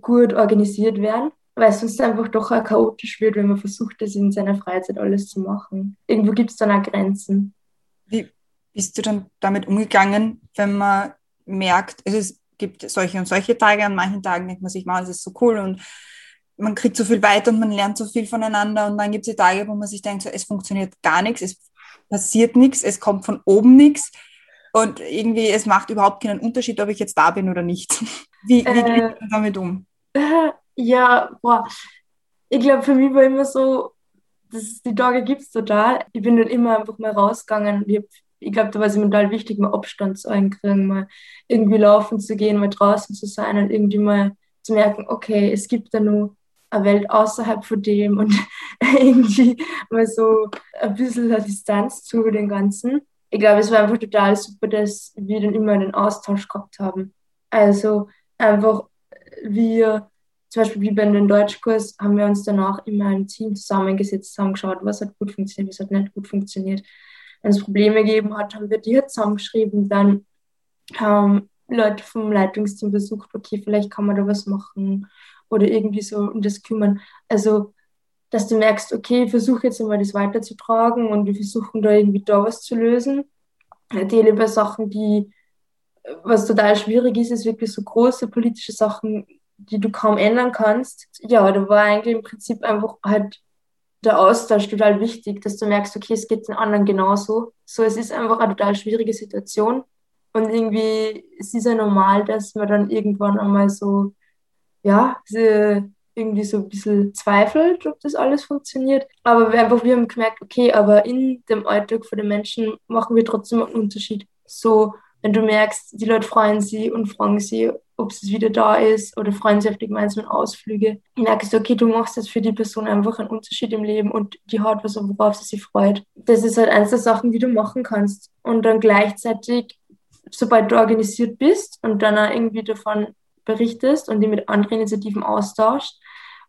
gut organisiert werden, weil es sonst einfach doch auch chaotisch wird, wenn man versucht, das in seiner Freizeit alles zu machen. Irgendwo gibt es dann auch Grenzen. Wie bist du dann damit umgegangen, wenn man merkt, es gibt solche und solche Tage, an manchen Tagen denkt man sich, man, es ist so cool und man kriegt so viel weiter und man lernt so viel voneinander und dann gibt es die Tage, wo man sich denkt, so, es funktioniert gar nichts, es passiert nichts, es kommt von oben nichts und irgendwie es macht überhaupt keinen Unterschied, ob ich jetzt da bin oder nicht. Wie, wie äh, geht man damit um? Ja, boah. Ich glaube, für mich war immer so, dass die Tage gibt es total. Ich bin dann immer einfach mal rausgegangen. Ich, ich glaube, da war es mir total wichtig, mal Abstand zu einkriegen, mal irgendwie laufen zu gehen, mal draußen zu sein und irgendwie mal zu merken, okay, es gibt da nur eine Welt außerhalb von dem und irgendwie mal so ein bisschen eine Distanz zu den Ganzen. Ich glaube, es war einfach total super, dass wir dann immer einen Austausch gehabt haben. Also einfach wir, zum Beispiel wie bei den Deutschkurs, haben wir uns danach immer ein Team zusammengesetzt, haben geschaut, was hat gut funktioniert, was hat nicht gut funktioniert. Wenn es Probleme gegeben hat, haben wir die halt zusammengeschrieben, dann haben Leute vom Leitungsteam versucht, okay, vielleicht kann man da was machen oder irgendwie so um das kümmern. Also, dass du merkst, okay, ich versuche jetzt einmal das weiterzutragen und wir versuchen da irgendwie da was zu lösen. Natürlich bei Sachen, die, was total schwierig ist, ist wirklich so große politische Sachen, die du kaum ändern kannst. Ja, da war eigentlich im Prinzip einfach halt der Austausch total wichtig, dass du merkst, okay, es geht den anderen genauso. So, es ist einfach eine total schwierige Situation. Und irgendwie, es ist ja normal, dass man dann irgendwann einmal so ja, irgendwie so ein bisschen zweifelt, ob das alles funktioniert. Aber wir, einfach, wir haben gemerkt, okay, aber in dem Alltag von den Menschen machen wir trotzdem einen Unterschied. So, wenn du merkst, die Leute freuen sich und fragen sie, ob es wieder da ist oder freuen sich auf die gemeinsamen Ausflüge, merkst du, okay, du machst jetzt für die Person einfach einen Unterschied im Leben und die hat was, worauf sie sich freut. Das ist halt eins der Sachen, die du machen kannst. Und dann gleichzeitig, sobald du organisiert bist und dann auch irgendwie davon berichtest und die mit anderen Initiativen austauscht,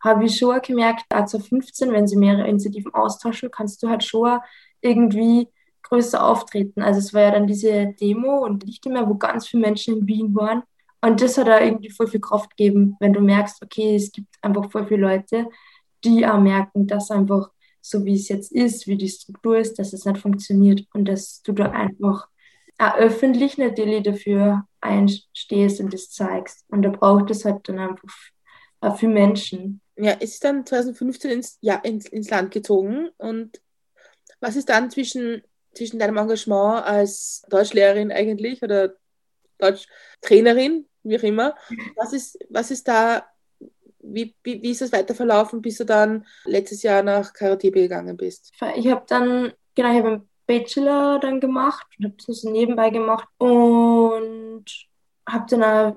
habe ich schon gemerkt, also 15, wenn sie mehrere Initiativen austauschen, kannst du halt schon irgendwie größer auftreten. Also es war ja dann diese Demo und nicht mehr, wo ganz viele Menschen in Wien waren. Und das hat da irgendwie voll viel Kraft gegeben, wenn du merkst, okay, es gibt einfach voll viele Leute, die auch merken, dass einfach so wie es jetzt ist, wie die Struktur ist, dass es nicht funktioniert und dass du da einfach auch öffentlich natürlich dafür einstehst und das zeigst. Und da braucht es halt dann einfach für Menschen. Ja, es ist dann 2015 ins, ja, ins, ins Land gezogen. Und was ist dann zwischen, zwischen deinem Engagement als Deutschlehrerin eigentlich oder Deutschtrainerin, wie auch immer, was ist, was ist da, wie, wie, wie ist das weiter verlaufen, bis du dann letztes Jahr nach Karate gegangen bist? Ich habe dann, genau, ich habe Bachelor dann gemacht und habe das so nebenbei gemacht und habe dann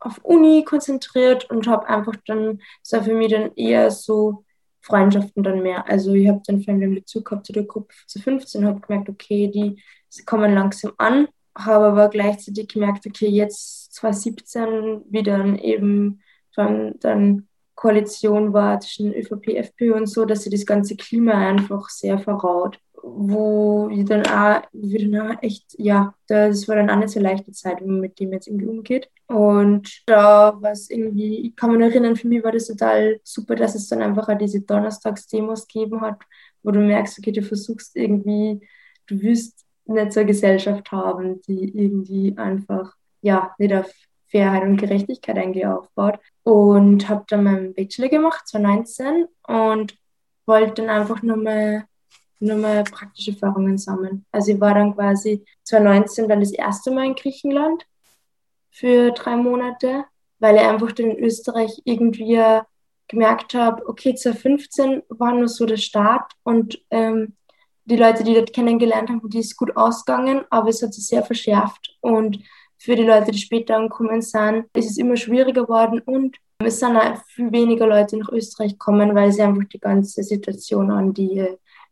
auf Uni konzentriert und habe einfach dann, das war für mich dann eher so Freundschaften dann mehr. Also ich habe dann vor allem den Bezug gehabt zu der Gruppe zu 15 und habe gemerkt, okay, die kommen langsam an, habe aber gleichzeitig gemerkt, okay, jetzt 2017 wie dann eben dann, dann Koalition war zwischen ÖVP, FPÖ und so, dass sie das ganze Klima einfach sehr verraut wo ich dann auch, wie dann auch echt, ja, das war dann auch nicht so leichte Zeit, wie man mit dem jetzt irgendwie umgeht. Und da war es irgendwie, ich kann mich erinnern, für mich war das total super, dass es dann einfach auch diese Donnerstagsdemos gegeben hat, wo du merkst, okay, du versuchst irgendwie, du willst nicht so eine Gesellschaft haben, die irgendwie einfach, ja, nicht auf Fairheit und Gerechtigkeit eigentlich aufbaut. Und habe dann meinen Bachelor gemacht, 2019, und wollte dann einfach nochmal nochmal praktische Erfahrungen sammeln. Also ich war dann quasi 2019 dann das erste Mal in Griechenland für drei Monate, weil ich einfach in Österreich irgendwie gemerkt habe, okay, 2015 war nur so der Start und ähm, die Leute, die dort kennengelernt haben, die ist gut ausgegangen, aber es hat sich sehr verschärft und für die Leute, die später angekommen sind, ist es immer schwieriger geworden und es sind auch viel weniger Leute nach Österreich gekommen, weil sie einfach die ganze Situation an die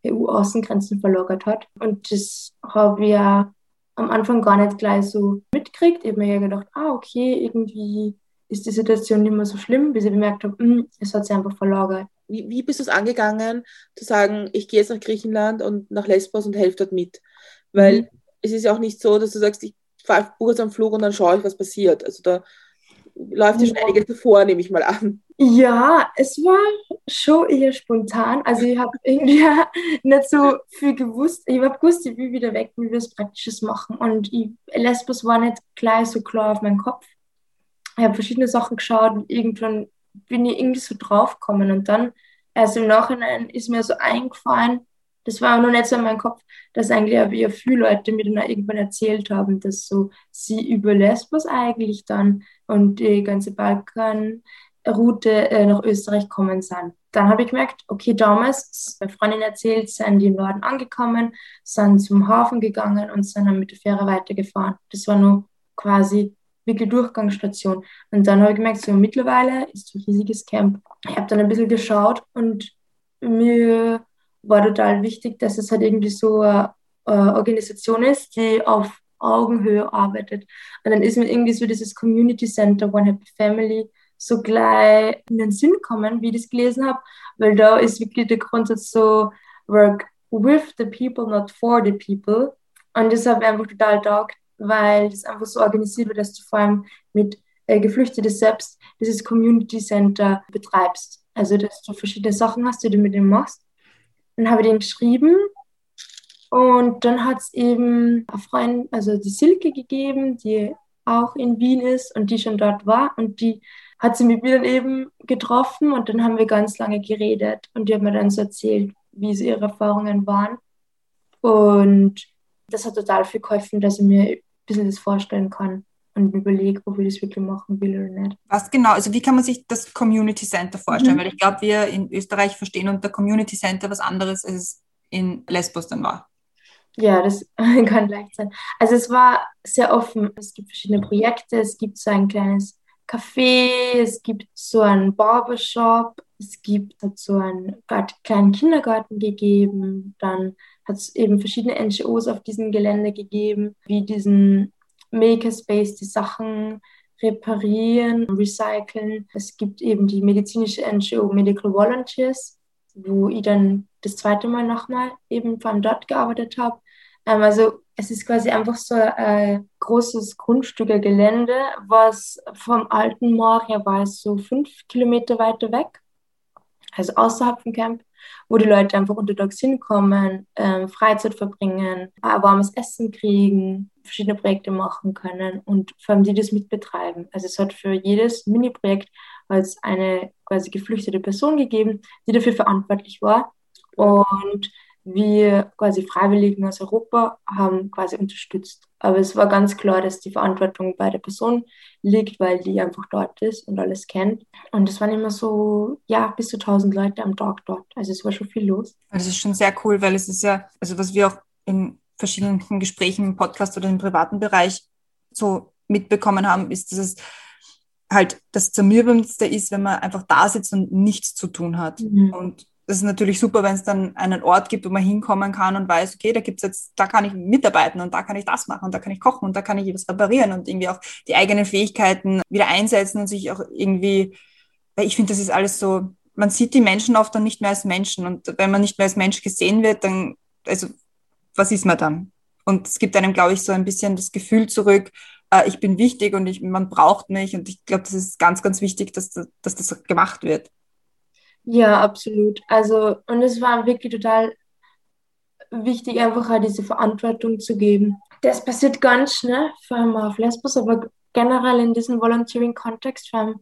EU-Außengrenzen verlagert hat. Und das habe ich ja am Anfang gar nicht gleich so mitgekriegt. Ich habe mir ja gedacht, ah, okay, irgendwie ist die Situation nicht mehr so schlimm, bis ich bemerkt habe, mh, hm, es hat sich einfach verlagert. Wie, wie bist du es angegangen, zu sagen, ich gehe jetzt nach Griechenland und nach Lesbos und helfe dort mit? Weil mhm. es ist ja auch nicht so, dass du sagst, ich fahre kurz am Flug und dann schaue ich, was passiert. Also da läuft ja schon einiges davor, nehme ich mal an. Ja, es war schon eher spontan. Also ich habe irgendwie nicht so viel gewusst. Ich habe gewusst, ich will wieder weg, wie wir es Praktisches machen. Und ich, Lesbos war nicht gleich so klar auf meinen Kopf. Ich habe verschiedene Sachen geschaut und irgendwann bin ich irgendwie so draufgekommen. Und dann erst im Nachhinein ist mir so eingefallen, das war auch noch nicht so in meinem Kopf, dass eigentlich auch wieder viele Leute mir dann auch irgendwann erzählt haben, dass so sie über Lesbos eigentlich dann und die ganze Balkanroute äh, nach Österreich kommen sind. Dann habe ich gemerkt, okay, damals, meine Freundin erzählt, sind die im Norden angekommen, sind zum Hafen gegangen und sind dann mit der Fähre weitergefahren. Das war nur quasi wirklich Durchgangsstation. Und dann habe ich gemerkt, so mittlerweile ist so ein riesiges Camp. Ich habe dann ein bisschen geschaut und mir war total wichtig, dass es halt irgendwie so eine, eine Organisation ist, die auf Augenhöhe arbeitet. Und dann ist mir irgendwie so dieses Community Center One Happy Family so gleich in den Sinn kommen, wie ich das gelesen habe, weil da ist wirklich der Grundsatz so, work with the people, not for the people. Und das habe ich einfach total taugt, weil das einfach so organisiert wird, dass du vor allem mit äh, Geflüchteten selbst dieses Community Center betreibst. Also, dass du verschiedene Sachen hast, die du mit denen machst. Dann habe ich den geschrieben und dann hat es eben eine Freundin, also die Silke gegeben, die auch in Wien ist und die schon dort war und die hat sie mit mir dann eben getroffen und dann haben wir ganz lange geredet und die hat mir dann so erzählt, wie so ihre Erfahrungen waren und das hat total viel geholfen, dass ich mir ein bisschen das vorstellen kann und überlege, ob ich das wirklich machen will oder nicht. Was genau, also wie kann man sich das Community Center vorstellen? Mhm. Weil ich glaube, wir in Österreich verstehen unter Community Center was anderes, als es in Lesbos dann war. Ja, das kann leicht sein. Also es war sehr offen. Es gibt verschiedene Projekte. Es gibt so ein kleines Café, es gibt so einen Barbershop, es gibt hat so einen kleinen Kindergarten gegeben. Dann hat es eben verschiedene NGOs auf diesem Gelände gegeben, wie diesen Makerspace, die Sachen reparieren, recyceln. Es gibt eben die medizinische NGO Medical Volunteers, wo ich dann das zweite Mal nochmal eben von dort gearbeitet habe. Ähm, also es ist quasi einfach so ein großes Grundstück, ein Gelände, was vom alten Moor her war, so fünf Kilometer weiter weg, also außerhalb vom Camp wo die Leute einfach untertags hinkommen, ähm, Freizeit verbringen, warmes Essen kriegen, verschiedene Projekte machen können und vor allem die das mitbetreiben. Also es hat für jedes Mini-Projekt als eine quasi geflüchtete Person gegeben, die dafür verantwortlich war. Und wir quasi Freiwilligen aus Europa haben quasi unterstützt. Aber es war ganz klar, dass die Verantwortung bei der Person liegt, weil die einfach dort ist und alles kennt. Und es waren immer so, ja, bis zu 1000 Leute am Tag dort. Also es war schon viel los. Das ist schon sehr cool, weil es ist ja, also was wir auch in verschiedenen Gesprächen im Podcast oder im privaten Bereich so mitbekommen haben, ist, dass es halt das Zermürbendste ist, wenn man einfach da sitzt und nichts zu tun hat. Mhm. Und das ist natürlich super, wenn es dann einen Ort gibt, wo man hinkommen kann und weiß, okay, da gibt's jetzt, da kann ich mitarbeiten und da kann ich das machen und da kann ich kochen und da kann ich was reparieren und irgendwie auch die eigenen Fähigkeiten wieder einsetzen und sich auch irgendwie, weil ich finde, das ist alles so, man sieht die Menschen oft dann nicht mehr als Menschen und wenn man nicht mehr als Mensch gesehen wird, dann, also, was ist man dann? Und es gibt einem, glaube ich, so ein bisschen das Gefühl zurück, äh, ich bin wichtig und ich, man braucht mich und ich glaube, das ist ganz, ganz wichtig, dass, dass das gemacht wird. Ja, absolut. Also, und es war wirklich total wichtig, einfach halt diese Verantwortung zu geben. Das passiert ganz schnell, vor allem auf Lesbos, aber generell in diesem Volunteering-Kontext, vor allem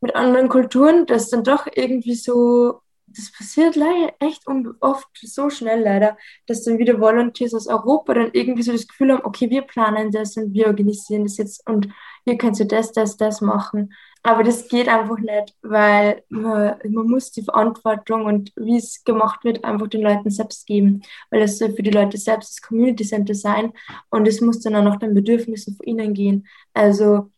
mit anderen Kulturen, dass dann doch irgendwie so, das passiert leider echt oft so schnell leider, dass dann wieder Volunteers aus Europa dann irgendwie so das Gefühl haben, okay, wir planen das und wir organisieren das jetzt und ihr könnt so das, das, das machen. Aber das geht einfach nicht, weil man, man muss die Verantwortung und wie es gemacht wird, einfach den Leuten selbst geben. Weil es soll für die Leute selbst das Community Center sein und es muss dann auch nach den Bedürfnissen von ihnen gehen. Also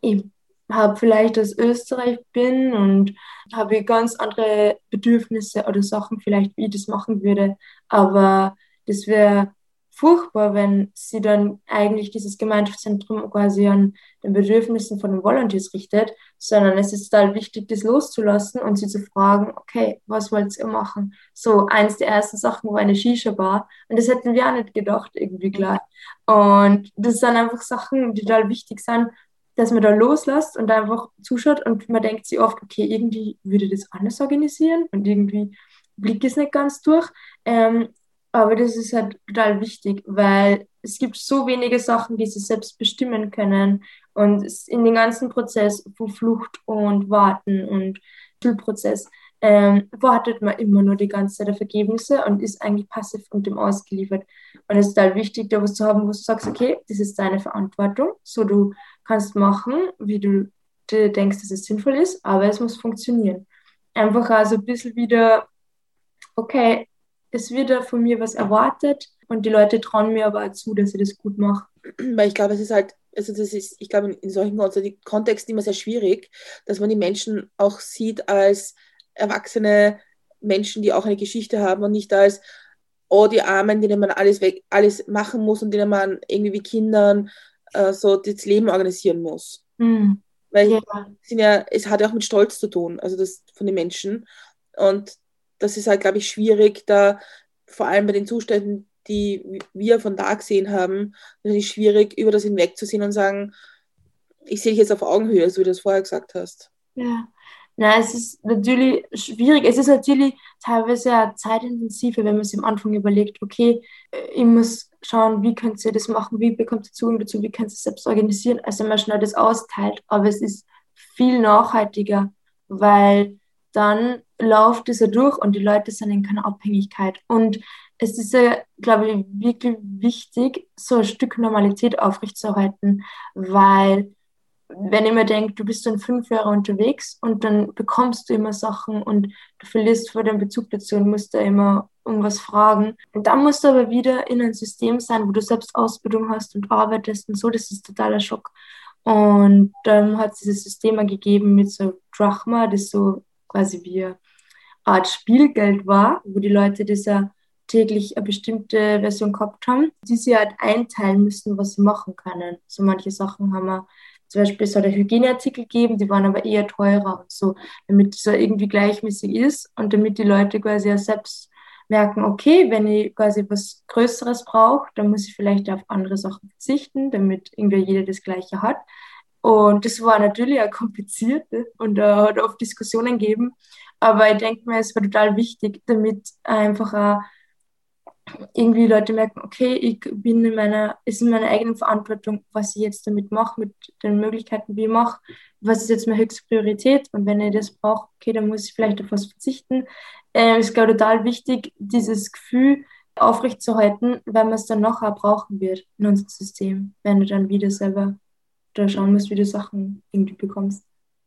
ich habe vielleicht aus Österreich bin und habe ganz andere Bedürfnisse oder Sachen vielleicht, wie ich das machen würde. Aber das wäre furchtbar, wenn sie dann eigentlich dieses Gemeinschaftszentrum quasi an den Bedürfnissen von den Volunteers richtet, sondern es ist total wichtig, das loszulassen und sie zu fragen, okay, was wollt ihr machen? So, eins der ersten Sachen war eine Shisha-Bar und das hätten wir auch nicht gedacht, irgendwie gleich. Und das sind einfach Sachen, die total wichtig sind, dass man da loslässt und einfach zuschaut und man denkt sich oft, okay, irgendwie würde das anders organisieren und irgendwie blickt es nicht ganz durch. Ähm, aber das ist halt total wichtig, weil es gibt so wenige Sachen, die sie selbst bestimmen können. Und in den ganzen Prozess von Flucht und Warten und Schulprozess ähm, wartet man immer nur die ganze Zeit auf Ergebnisse und ist eigentlich passiv und dem ausgeliefert. Und es ist total wichtig, da was zu haben, wo du sagst, okay, das ist deine Verantwortung. So, du kannst machen, wie du denkst, dass es sinnvoll ist, aber es muss funktionieren. Einfach also ein bisschen wieder, okay, es wird ja von mir was erwartet und die Leute trauen mir aber auch zu, dass ich das gut mache. Weil ich glaube, es ist halt, also das ist, ich glaube, in solchen Kontexten immer sehr schwierig, dass man die Menschen auch sieht als erwachsene Menschen, die auch eine Geschichte haben und nicht als, oh, die Armen, denen man alles weg, alles machen muss und denen man irgendwie wie Kindern äh, so das Leben organisieren muss. Mhm. Weil ja. Sind ja, es hat ja auch mit Stolz zu tun, also das von den Menschen. Und das ist halt, glaube ich, schwierig, da vor allem bei den Zuständen, die wir von da gesehen haben, natürlich schwierig, über das hinwegzusehen und sagen, ich sehe dich jetzt auf Augenhöhe, so wie du das vorher gesagt hast. Ja, na, es ist natürlich schwierig. Es ist natürlich teilweise ja zeitintensiver, wenn man sich am Anfang überlegt, okay, äh, ich muss schauen, wie könnt ihr das machen, wie bekommt ihr Zugang dazu, wie könnt ihr es selbst organisieren, also man schnell das austeilt. Aber es ist viel nachhaltiger, weil dann läuft es ja durch und die Leute sind in keiner Abhängigkeit. Und es ist ja, glaube ich, wirklich wichtig, so ein Stück Normalität aufrechtzuerhalten, weil wenn ich mir denke, du bist dann fünf Jahre unterwegs und dann bekommst du immer Sachen und du verlierst vor dem Bezug dazu und musst da immer um was fragen. Und dann musst du aber wieder in ein System sein, wo du selbst Ausbildung hast und arbeitest und so, das ist totaler Schock. Und dann hat es dieses System gegeben mit so Drachma, das so quasi wie eine Art Spielgeld war, wo die Leute das ja täglich eine bestimmte Version gehabt haben, die sie halt einteilen müssen, was sie machen können. So manche Sachen haben wir zum Beispiel soll es Hygieneartikel geben, die waren aber eher teurer und so, damit es irgendwie gleichmäßig ist und damit die Leute quasi ja selbst merken, okay, wenn ich quasi was Größeres brauche, dann muss ich vielleicht auf andere Sachen verzichten, damit irgendwie jeder das Gleiche hat. Und das war natürlich auch kompliziert ne? und da äh, hat oft Diskussionen gegeben. Aber ich denke mir, es war total wichtig, damit einfach auch irgendwie Leute merken, okay, ich bin in meiner, ist in meiner eigenen Verantwortung, was ich jetzt damit mache, mit den Möglichkeiten, wie ich mache, was ist jetzt meine höchste Priorität und wenn ich das brauche, okay, dann muss ich vielleicht auf was verzichten. Äh, ist, glaube total wichtig, dieses Gefühl aufrechtzuerhalten, weil man es dann nachher brauchen wird in unserem System, wenn du dann wieder selber da schauen musst, wie du Sachen irgendwie bekommst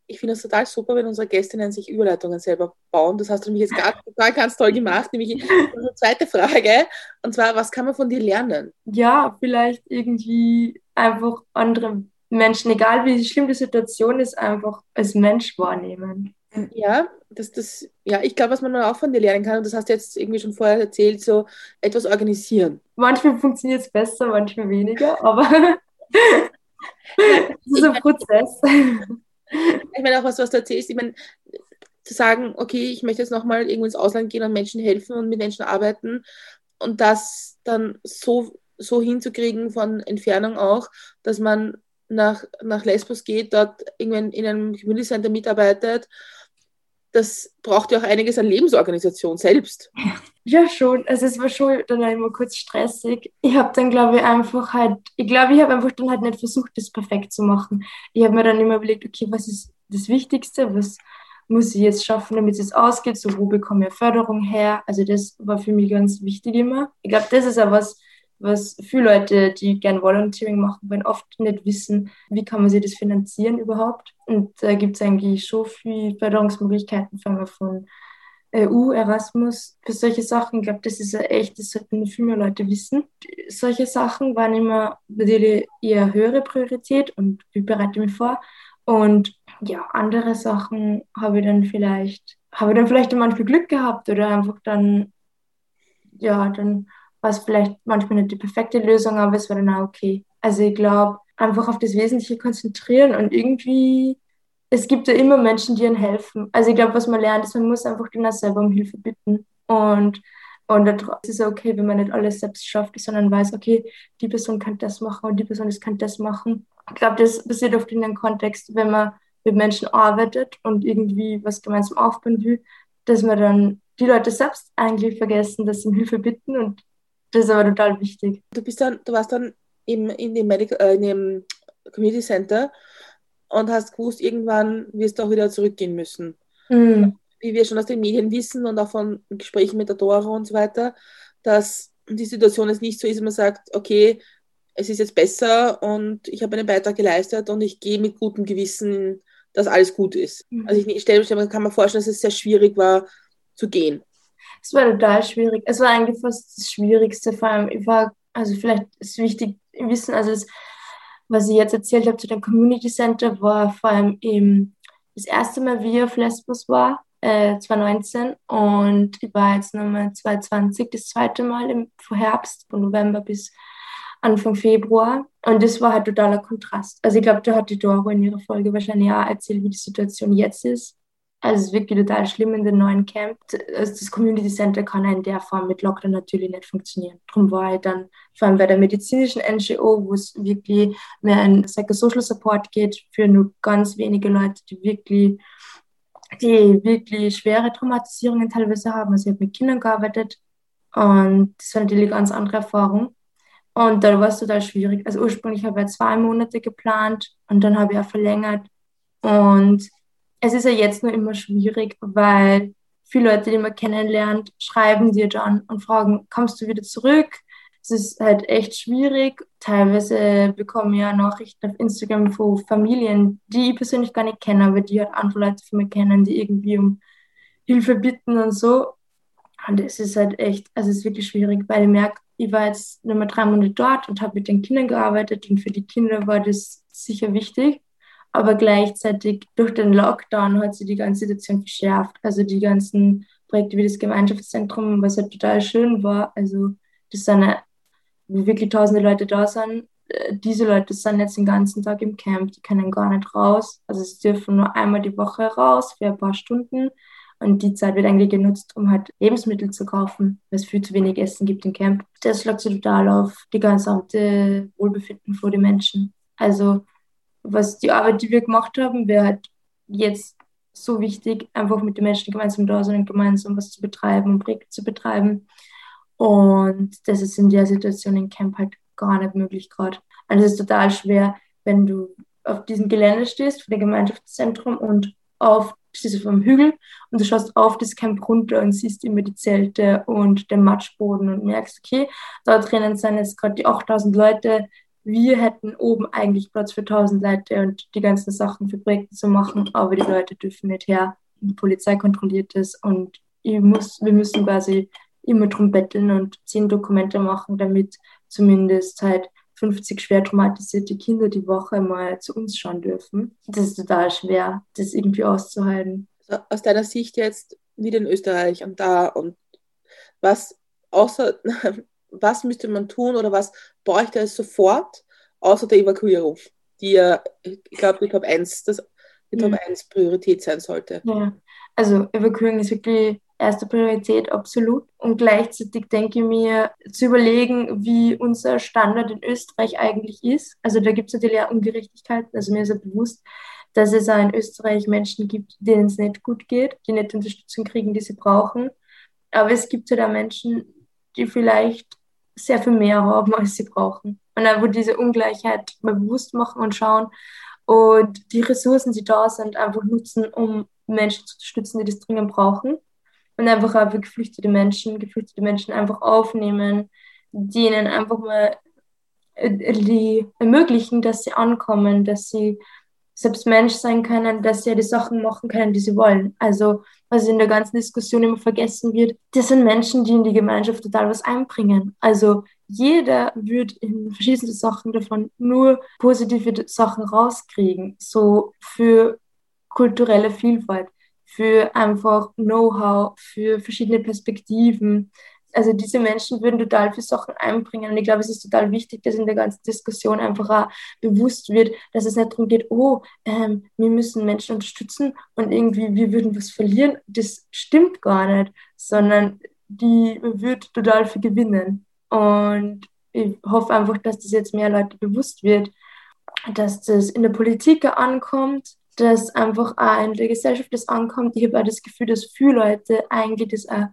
ich finde es total super, wenn unsere Gästinnen sich Überleitungen selber bauen. Das hast du nämlich jetzt gerade total ganz toll gemacht. Nämlich unsere zweite Frage. Und zwar, was kann man von dir lernen? Ja, vielleicht irgendwie einfach andere Menschen, egal wie schlimm die Situation ist, einfach als Mensch wahrnehmen. Ja, das, das, ja, ich glaube, was man auch von dir lernen kann, und das hast du jetzt irgendwie schon vorher erzählt, so etwas organisieren. Manchmal funktioniert es besser, manchmal weniger, aber ist ein Prozess. Ich meine auch, was, was du erzählst, ich meine, zu sagen, okay, ich möchte jetzt nochmal irgendwo ins Ausland gehen und Menschen helfen und mit Menschen arbeiten und das dann so, so hinzukriegen von Entfernung auch, dass man nach, nach Lesbos geht, dort irgendwann in einem Community Center mitarbeitet das braucht ja auch einiges an Lebensorganisation selbst. Ja, schon. Also es war schon dann immer kurz stressig. Ich habe dann, glaube ich, einfach halt, ich glaube, ich habe einfach dann halt nicht versucht, das perfekt zu machen. Ich habe mir dann immer überlegt, okay, was ist das Wichtigste, was muss ich jetzt schaffen, damit es ausgeht, so wo bekomme ich Förderung her. Also das war für mich ganz wichtig immer. Ich glaube, das ist auch was, was viele Leute, die gern Volunteering machen wollen, oft nicht wissen, wie kann man sich das finanzieren überhaupt. Und da gibt es eigentlich schon viele Förderungsmöglichkeiten, fangen wir von EU, Erasmus, für solche Sachen. Ich glaube, das ist ja echt, das sollten viel mehr Leute wissen. Solche Sachen waren immer natürlich eher höhere Priorität und ich bereite mich vor. Und ja, andere Sachen habe ich dann vielleicht, habe ich dann vielleicht manchmal Glück gehabt oder einfach dann, ja, dann war es vielleicht manchmal nicht die perfekte Lösung, aber es war dann auch okay. Also ich glaube, einfach auf das Wesentliche konzentrieren und irgendwie, es gibt ja immer Menschen, die einem helfen. Also ich glaube, was man lernt, ist, man muss einfach auch selber um Hilfe bitten. Und, und es ist okay, wenn man nicht alles selbst schafft, sondern weiß, okay, die Person kann das machen und die Person das kann das machen. Ich glaube, das passiert oft in einem Kontext, wenn man mit Menschen arbeitet und irgendwie was gemeinsam aufbauen will, dass man dann die Leute selbst eigentlich vergessen, dass sie um Hilfe bitten und das ist aber total wichtig. Du bist dann, du warst dann im, in, dem Medical, äh, in dem Community Center und hast gewusst, irgendwann wirst du auch wieder zurückgehen müssen. Mhm. Wie wir schon aus den Medien wissen und auch von Gesprächen mit der Dora und so weiter, dass die Situation jetzt nicht so ist, man sagt, okay, es ist jetzt besser und ich habe einen Beitrag geleistet und ich gehe mit gutem Gewissen, dass alles gut ist. Mhm. Also ich, ich stelle mir, kann mir vorstellen, dass es sehr schwierig war zu gehen. Es war total schwierig. Es war eigentlich fast das Schwierigste. Vor allem, war, also vielleicht ist wichtig wissen, also das, was ich jetzt erzählt habe zu dem Community Center, war vor allem eben das erste Mal, wie ich auf Lesbos war, äh, 2019. Und ich war jetzt nochmal 2020, das zweite Mal im Herbst, von November bis Anfang Februar. Und das war halt totaler Kontrast. Also ich glaube, da hat die Doro in ihrer Folge wahrscheinlich auch erzählt, wie die Situation jetzt ist. Also es ist wirklich total schlimm in den neuen Camp. Also das Community Center kann in der Form mit Lockdown natürlich nicht funktionieren. Darum war ich dann vor allem bei der medizinischen NGO, wo es wirklich mehr ein Psychosocial Support geht für nur ganz wenige Leute, die wirklich, die wirklich schwere Traumatisierungen teilweise haben. Also ich habe mit Kindern gearbeitet und das war natürlich eine ganz andere Erfahrung. Und da war es total schwierig. Also ursprünglich habe ich zwei Monate geplant und dann habe ich auch verlängert. Und es ist ja jetzt nur immer schwierig, weil viele Leute, die man kennenlernt, schreiben dir dann und fragen, kommst du wieder zurück? Es ist halt echt schwierig. Teilweise bekomme ich ja Nachrichten auf Instagram von Familien, die ich persönlich gar nicht kenne, aber die halt andere Leute von mir kennen, die irgendwie um Hilfe bitten und so. Und es ist halt echt, also es ist wirklich schwierig, weil ich merke, ich war jetzt nur mal drei Monate dort und habe mit den Kindern gearbeitet und für die Kinder war das sicher wichtig. Aber gleichzeitig durch den Lockdown hat sich die ganze Situation verschärft. Also die ganzen Projekte wie das Gemeinschaftszentrum, was ja total schön war. Also das sind wie wirklich tausende Leute da sind. Äh, diese Leute sind jetzt den ganzen Tag im Camp, die können gar nicht raus. Also sie dürfen nur einmal die Woche raus für ein paar Stunden. Und die Zeit wird eigentlich genutzt, um halt Lebensmittel zu kaufen, weil es viel zu wenig Essen gibt im Camp. Das schlägt sich total auf die gesamte Wohlbefinden vor den Menschen. Also was die Arbeit, die wir gemacht haben, wäre halt jetzt so wichtig, einfach mit den Menschen gemeinsam da sein und gemeinsam was zu betreiben und Projekte zu betreiben. Und das ist in der Situation im Camp halt gar nicht möglich gerade. Also es ist total schwer, wenn du auf diesem Gelände stehst, vor dem Gemeinschaftszentrum und auf stehst du vom Hügel und du schaust auf das Camp runter und siehst immer die Zelte und den Matschboden und merkst, okay, da drinnen sind jetzt gerade die 8000 Leute, wir hätten oben eigentlich Platz für 1000 Leute und die ganzen Sachen für Projekte zu machen, aber die Leute dürfen nicht her. Die Polizei kontrolliert es und ich muss, wir müssen quasi immer drum betteln und zehn Dokumente machen, damit zumindest halt 50 schwer traumatisierte Kinder die Woche mal zu uns schauen dürfen. Das ist total schwer, das irgendwie auszuhalten. Also aus deiner Sicht jetzt wieder in Österreich und da und was außer was müsste man tun oder was bräuchte es sofort, außer der Evakuierung, die ja, ich glaube, die Top 1, das die Top 1 mhm. Priorität sein sollte. Ja, also Evakuierung ist wirklich erste Priorität, absolut. Und gleichzeitig denke ich mir, zu überlegen, wie unser Standard in Österreich eigentlich ist. Also da gibt es natürlich auch Ungerechtigkeiten. Also mir ist ja bewusst, dass es auch in Österreich Menschen gibt, denen es nicht gut geht, die nicht Unterstützung kriegen, die sie brauchen. Aber es gibt ja da Menschen, die vielleicht sehr viel mehr haben, als sie brauchen. Und einfach diese Ungleichheit mal bewusst machen und schauen und die Ressourcen, die da sind, einfach nutzen, um Menschen zu unterstützen, die das dringend brauchen. Und einfach auch für geflüchtete Menschen, geflüchtete Menschen einfach aufnehmen, denen einfach mal äh, die ermöglichen, dass sie ankommen, dass sie selbst Mensch sein können, dass sie ja die Sachen machen können, die sie wollen. Also, was in der ganzen Diskussion immer vergessen wird, das sind Menschen, die in die Gemeinschaft total was einbringen. Also, jeder würde in verschiedenen Sachen davon nur positive Sachen rauskriegen, so für kulturelle Vielfalt, für einfach Know-how, für verschiedene Perspektiven. Also diese Menschen würden total viele Sachen einbringen und ich glaube, es ist total wichtig, dass in der ganzen Diskussion einfach auch bewusst wird, dass es nicht darum geht, oh, ähm, wir müssen Menschen unterstützen und irgendwie wir würden was verlieren. Das stimmt gar nicht, sondern die wird total viel gewinnen. Und ich hoffe einfach, dass das jetzt mehr Leute bewusst wird, dass das in der Politik ankommt, dass einfach auch in der Gesellschaft das ankommt. Ich habe auch das Gefühl, dass viele Leute eigentlich das auch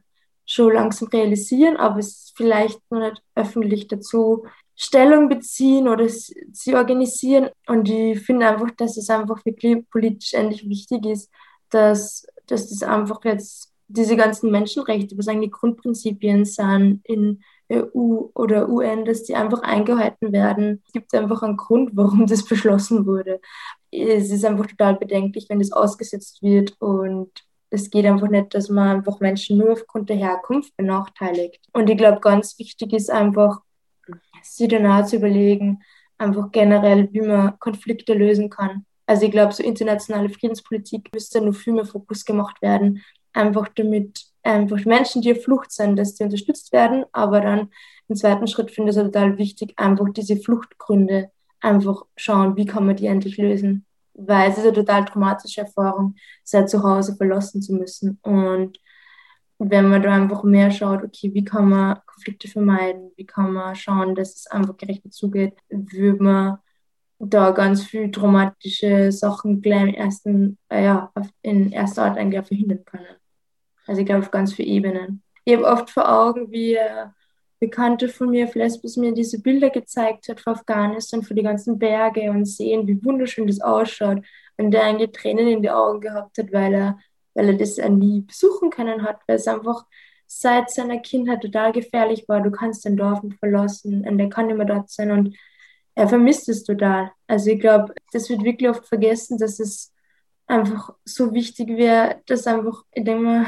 schon langsam realisieren, aber es vielleicht noch nicht öffentlich dazu Stellung beziehen oder sie organisieren. Und ich finde einfach, dass es einfach wirklich politisch endlich wichtig ist, dass, dass das einfach jetzt diese ganzen Menschenrechte, was eigentlich Grundprinzipien sind in EU oder UN, dass die einfach eingehalten werden. Es gibt einfach einen Grund, warum das beschlossen wurde. Es ist einfach total bedenklich, wenn das ausgesetzt wird und es geht einfach nicht, dass man einfach Menschen nur aufgrund der Herkunft benachteiligt. Und ich glaube, ganz wichtig ist einfach, sich danach zu überlegen, einfach generell, wie man Konflikte lösen kann. Also ich glaube, so internationale Friedenspolitik müsste nur viel mehr Fokus gemacht werden, einfach damit einfach Menschen, die auf Flucht sind, dass die unterstützt werden. Aber dann im zweiten Schritt finde ich es total wichtig, einfach diese Fluchtgründe einfach schauen, wie kann man die endlich lösen. Weil es ist eine total traumatische Erfahrung, sein Zuhause verlassen zu müssen. Und wenn man da einfach mehr schaut, okay, wie kann man Konflikte vermeiden, wie kann man schauen, dass es einfach gerecht zugeht, würde man da ganz viel traumatische Sachen gleich im ersten, äh, ja, in erster Art eigentlich verhindern können. Also ich glaube auf ganz vielen Ebenen. Ich habe oft vor Augen, wie eine Bekannte von mir auf Lesbos mir diese Bilder gezeigt hat von Afghanistan, von die ganzen Berge und sehen, wie wunderschön das ausschaut. Und der eigentlich Tränen in die Augen gehabt hat, weil er, weil er das nie besuchen können hat, weil es einfach seit seiner Kindheit total gefährlich war. Du kannst den Dorf nicht verlassen und er kann nicht mehr dort sein und er vermisst es total. Also ich glaube, das wird wirklich oft vergessen, dass es einfach so wichtig wäre, dass einfach, denke mal,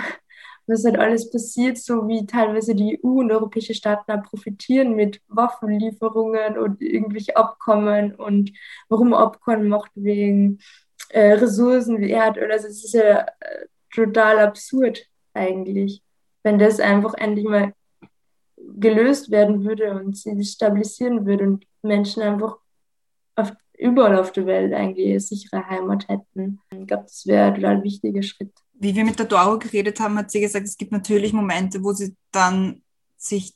was halt alles passiert, so wie teilweise die EU und europäische Staaten auch profitieren mit Waffenlieferungen und irgendwelche Abkommen und warum Abkommen macht wegen äh, Ressourcen wie Erdöl. Also es ist ja äh, total absurd eigentlich, wenn das einfach endlich mal gelöst werden würde und sie stabilisieren würde und Menschen einfach auf, überall auf der Welt eigentlich eine sichere Heimat hätten. Ich glaube, das wäre ein total wichtiger Schritt wie wir mit der Doro geredet haben, hat sie gesagt, es gibt natürlich Momente, wo sie dann sich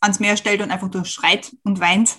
ans Meer stellt und einfach nur schreit und weint.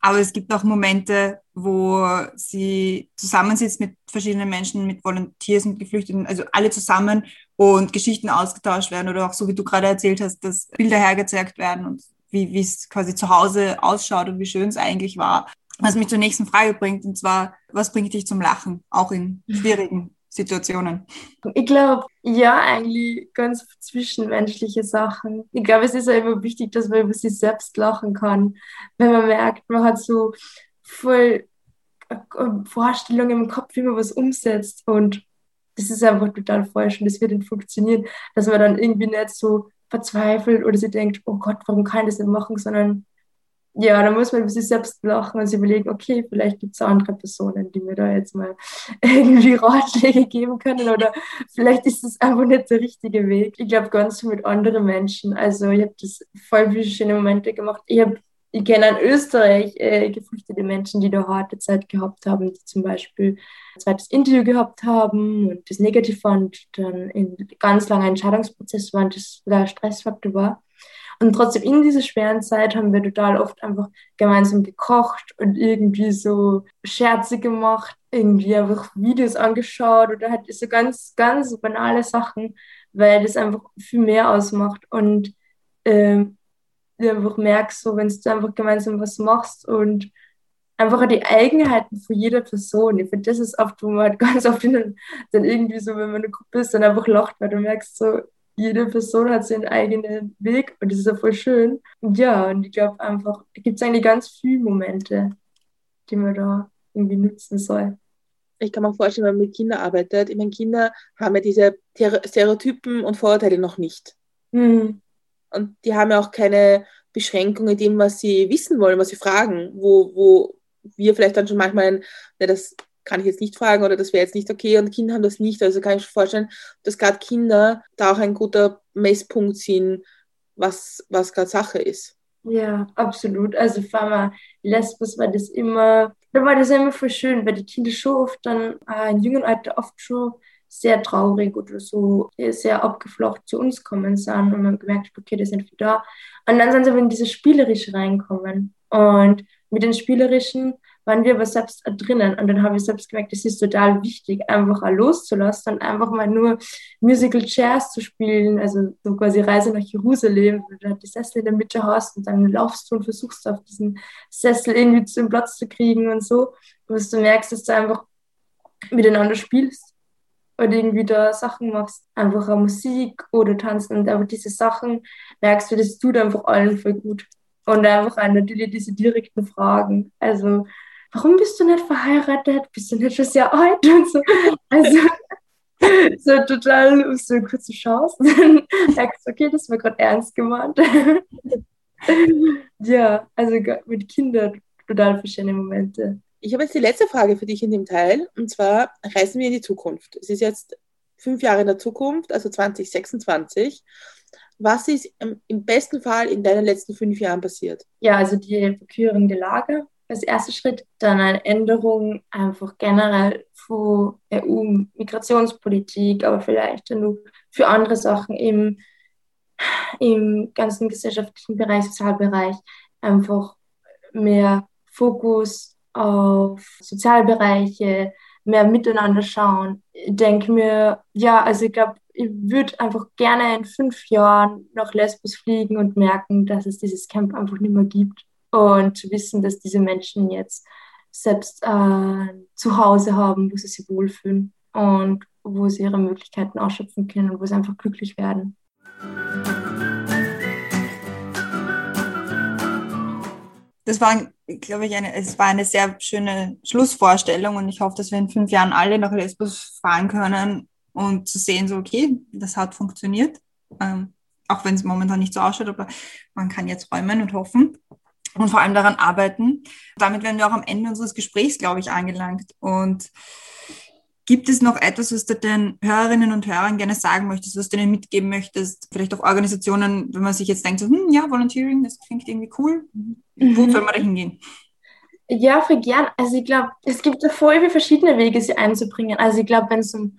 Aber es gibt auch Momente, wo sie zusammensitzt mit verschiedenen Menschen, mit Volunteers, mit Geflüchteten, also alle zusammen und Geschichten ausgetauscht werden oder auch so, wie du gerade erzählt hast, dass Bilder hergezeigt werden und wie es quasi zu Hause ausschaut und wie schön es eigentlich war. Was mich zur nächsten Frage bringt, und zwar, was bringt dich zum Lachen, auch in schwierigen Situationen? Ich glaube, ja, eigentlich ganz zwischenmenschliche Sachen. Ich glaube, es ist ja immer wichtig, dass man über sich selbst lachen kann. Wenn man merkt, man hat so voll äh, Vorstellungen im Kopf, wie man was umsetzt und das ist einfach total falsch und das wird nicht funktionieren, dass man dann irgendwie nicht so verzweifelt oder sie denkt, oh Gott, warum kann ich das nicht machen, sondern ja, da muss man über sich selbst lachen und sich überlegen, okay, vielleicht gibt es andere Personen, die mir da jetzt mal irgendwie Ratschläge geben können oder vielleicht ist das einfach nicht der richtige Weg. Ich glaube ganz viel mit anderen Menschen. Also ich habe das voll viele schöne Momente gemacht. Ich habe ich kenne in Österreich äh, geflüchtete Menschen, die da harte Zeit gehabt haben, die zum Beispiel ein zweites Interview gehabt haben und das negativ waren dann in ganz langen Entscheidungsprozess waren, das der Stressfaktor war. Und trotzdem in dieser schweren Zeit haben wir total oft einfach gemeinsam gekocht und irgendwie so Scherze gemacht, irgendwie einfach Videos angeschaut oder halt so ganz, ganz banale Sachen, weil das einfach viel mehr ausmacht und ähm, du einfach merkst, so wenn du einfach gemeinsam was machst und einfach die Eigenheiten von jeder Person. Ich finde, das ist oft, wo man halt ganz oft dann, dann irgendwie so, wenn man eine Gruppe ist, dann einfach lacht, weil du merkst so, jede Person hat seinen eigenen Weg und das ist ja voll schön. Und ja, und ich glaube einfach, da gibt es eigentlich ganz viele Momente, die man da irgendwie nutzen soll. Ich kann mir vorstellen, wenn man mit Kindern arbeitet, ich meine, Kinder haben ja diese Stereotypen und Vorurteile noch nicht. Mhm. Und die haben ja auch keine Beschränkung in dem, was sie wissen wollen, was sie fragen, wo, wo wir vielleicht dann schon manchmal, ne, das kann ich jetzt nicht fragen oder das wäre jetzt nicht okay und Kinder haben das nicht. Also kann ich mir vorstellen, dass gerade Kinder da auch ein guter Messpunkt sind, was, was gerade Sache ist. Ja, absolut. Also vor allem Lesbos war das immer, da war das immer voll schön, weil die Kinder schon oft dann äh, in jungen Alter oft schon sehr traurig oder so sehr abgeflacht zu uns kommen sind und man gemerkt hat, okay, die sind wieder da. Und dann sind sie aber in dieses Spielerische reinkommen. Und mit den Spielerischen waren wir aber selbst drinnen. Und dann habe ich selbst gemerkt, es ist total wichtig, einfach auch loszulassen und einfach mal nur Musical Chairs zu spielen, also so quasi Reise nach Jerusalem, wo du halt die Sessel in der Mitte hast und dann laufst du und versuchst auf diesen Sessel irgendwie zum Platz zu kriegen und so, dass du merkst, dass du einfach miteinander spielst oder irgendwie da Sachen machst, einfach Musik oder tanzen und einfach diese Sachen merkst du, das tut einfach allen voll gut. Und einfach natürlich diese direkten Fragen. Also, warum bist du nicht verheiratet? Bist du nicht schon sehr alt? Und so. Also, so total, so eine kurze Chance. Dann merkst du, okay, das war gerade ernst gemeint. ja, also mit Kindern total verschiedene Momente. Ich habe jetzt die letzte Frage für dich in dem Teil. Und zwar reisen wir in die Zukunft. Es ist jetzt fünf Jahre in der Zukunft, also 2026. Was ist im besten Fall in deinen letzten fünf Jahren passiert? Ja, also die evakuierende Lage als erster Schritt, dann eine Änderung einfach generell von EU-Migrationspolitik, aber vielleicht nur für andere Sachen im, im ganzen gesellschaftlichen Bereich, Sozialbereich, einfach mehr Fokus auf Sozialbereiche, mehr miteinander schauen. Ich denke mir, ja, also ich glaube, ich würde einfach gerne in fünf Jahren nach Lesbos fliegen und merken, dass es dieses Camp einfach nicht mehr gibt. Und zu wissen, dass diese Menschen jetzt selbst äh, zu Hause haben, wo sie sich wohlfühlen und wo sie ihre Möglichkeiten ausschöpfen können und wo sie einfach glücklich werden. Das war, glaube ich, eine, es war eine sehr schöne Schlussvorstellung und ich hoffe, dass wir in fünf Jahren alle nach Lesbos fahren können und zu sehen, so, okay, das hat funktioniert. Ähm, auch wenn es momentan nicht so ausschaut, aber man kann jetzt räumen und hoffen und vor allem daran arbeiten. Damit werden wir auch am Ende unseres Gesprächs, glaube ich, angelangt. Und gibt es noch etwas, was du den Hörerinnen und Hörern gerne sagen möchtest, was du ihnen mitgeben möchtest? Vielleicht auch Organisationen, wenn man sich jetzt denkt, so, hm, ja, Volunteering, das klingt irgendwie cool. Wo mhm. soll man da hingehen? Ja, für gern. Also ich glaube, es gibt da voll viele verschiedene Wege, sie einzubringen. Also ich glaube, wenn es um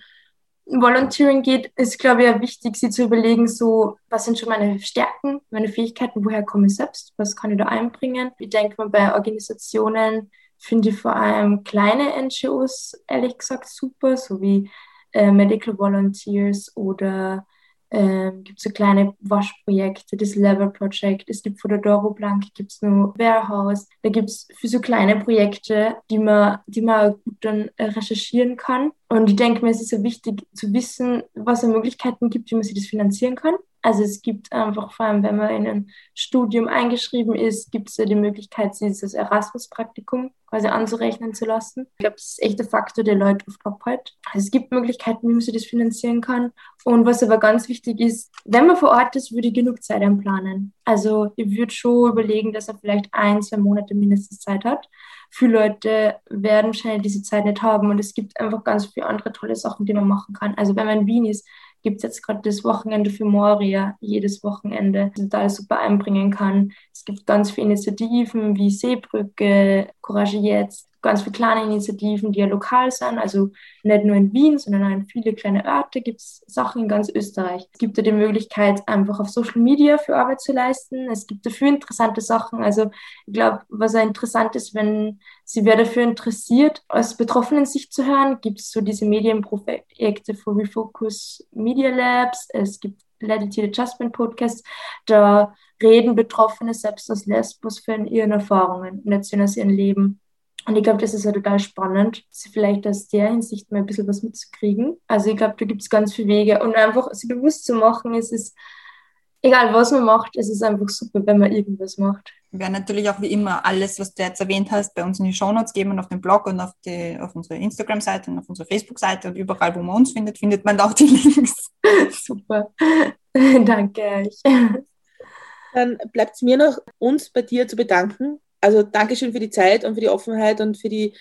Volunteering geht, ist, glaube ich, wichtig, sich zu überlegen, so, was sind schon meine Stärken, meine Fähigkeiten, woher komme ich selbst, was kann ich da einbringen. Ich denke mal, bei Organisationen finde ich vor allem kleine NGOs, ehrlich gesagt, super, so wie äh, Medical Volunteers oder ähm, gibt es so kleine Waschprojekte, das Level Project, es gibt von der Doro Blank, gibt es nur Warehouse, da gibt es für so kleine Projekte, die man, die man gut dann äh, recherchieren kann. Und ich denke mir, es ist ja wichtig zu wissen, was es Möglichkeiten gibt, wie man sich das finanzieren kann. Also es gibt einfach, vor allem wenn man in ein Studium eingeschrieben ist, gibt es ja die Möglichkeit, dieses Erasmus-Praktikum quasi anzurechnen zu lassen. Ich glaube, das ist echt der Faktor, der Leute oft abhält. Also es gibt Möglichkeiten, wie man sich das finanzieren kann. Und was aber ganz wichtig ist, wenn man vor Ort ist, würde ich genug Zeit einplanen. Also ich würde schon überlegen, dass er vielleicht ein, zwei Monate mindestens Zeit hat. Viele Leute werden wahrscheinlich diese Zeit nicht haben und es gibt einfach ganz viele andere tolle Sachen, die man machen kann. Also wenn man in Wien ist, gibt es jetzt gerade das Wochenende für Moria, jedes Wochenende, total super einbringen kann. Es gibt ganz viele Initiativen wie Seebrücke, Courage Jetzt, ganz viele kleine Initiativen, die ja lokal sind, also nicht nur in Wien, sondern auch in viele kleine Orte gibt es Sachen in ganz Österreich. Es gibt ja die Möglichkeit, einfach auf Social Media für Arbeit zu leisten. Es gibt dafür interessante Sachen. Also ich glaube, was auch interessant ist, wenn sie wer dafür interessiert, aus betroffenen Sicht zu hören, gibt es so diese Medienprojekte für Refocus Media Labs. Es gibt Latitude Adjustment Podcast. Da reden Betroffene selbst aus Lesbos von ihren Erfahrungen und erzählen aus ihrem Leben. Und ich glaube, das ist ja total spannend, vielleicht aus der Hinsicht mal ein bisschen was mitzukriegen. Also ich glaube, da gibt es ganz viele Wege. Und einfach sich bewusst zu machen, es ist, egal was man macht, es ist einfach super, wenn man irgendwas macht. Wir werden natürlich auch wie immer alles, was du jetzt erwähnt hast, bei uns in die Shownotes geben und auf dem Blog und auf, die, auf unsere Instagram-Seite und auf unsere Facebook-Seite und überall, wo man uns findet, findet man auch die Links. super. Danke euch. Dann bleibt es mir noch, uns bei dir zu bedanken. Also Dankeschön für die Zeit und für die Offenheit und für die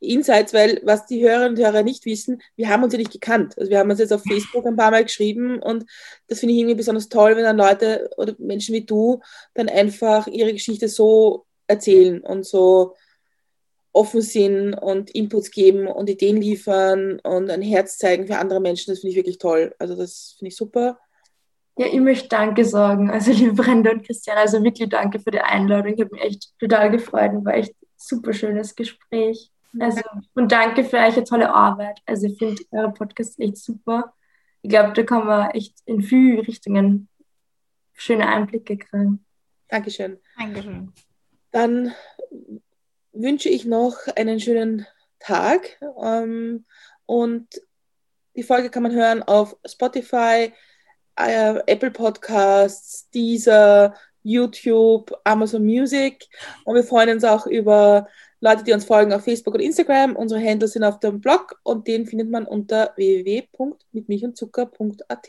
Insights, weil was die Hörerinnen und Hörer nicht wissen, wir haben uns ja nicht gekannt. Also wir haben uns jetzt auf Facebook ein paar Mal geschrieben und das finde ich irgendwie besonders toll, wenn dann Leute oder Menschen wie du dann einfach ihre Geschichte so erzählen und so offen sind und Inputs geben und Ideen liefern und ein Herz zeigen für andere Menschen. Das finde ich wirklich toll. Also das finde ich super. Ja, ich möchte Danke sagen. Also liebe Brenda und Christian, also wirklich danke für die Einladung. Ich habe mich echt total gefreut und war echt ein super schönes Gespräch. Also, und danke für eure tolle Arbeit. Also ich finde eure Podcast echt super. Ich glaube, da kann man echt in viele Richtungen schöne Einblicke kriegen. Dankeschön. Dankeschön. Dann wünsche ich noch einen schönen Tag. Ähm, und die Folge kann man hören auf Spotify, Apple Podcasts, Deezer, YouTube, Amazon Music. Und wir freuen uns auch über Leute, die uns folgen auf Facebook und Instagram. Unsere Handles sind auf dem Blog und den findet man unter www.mitmilchundzucker.at.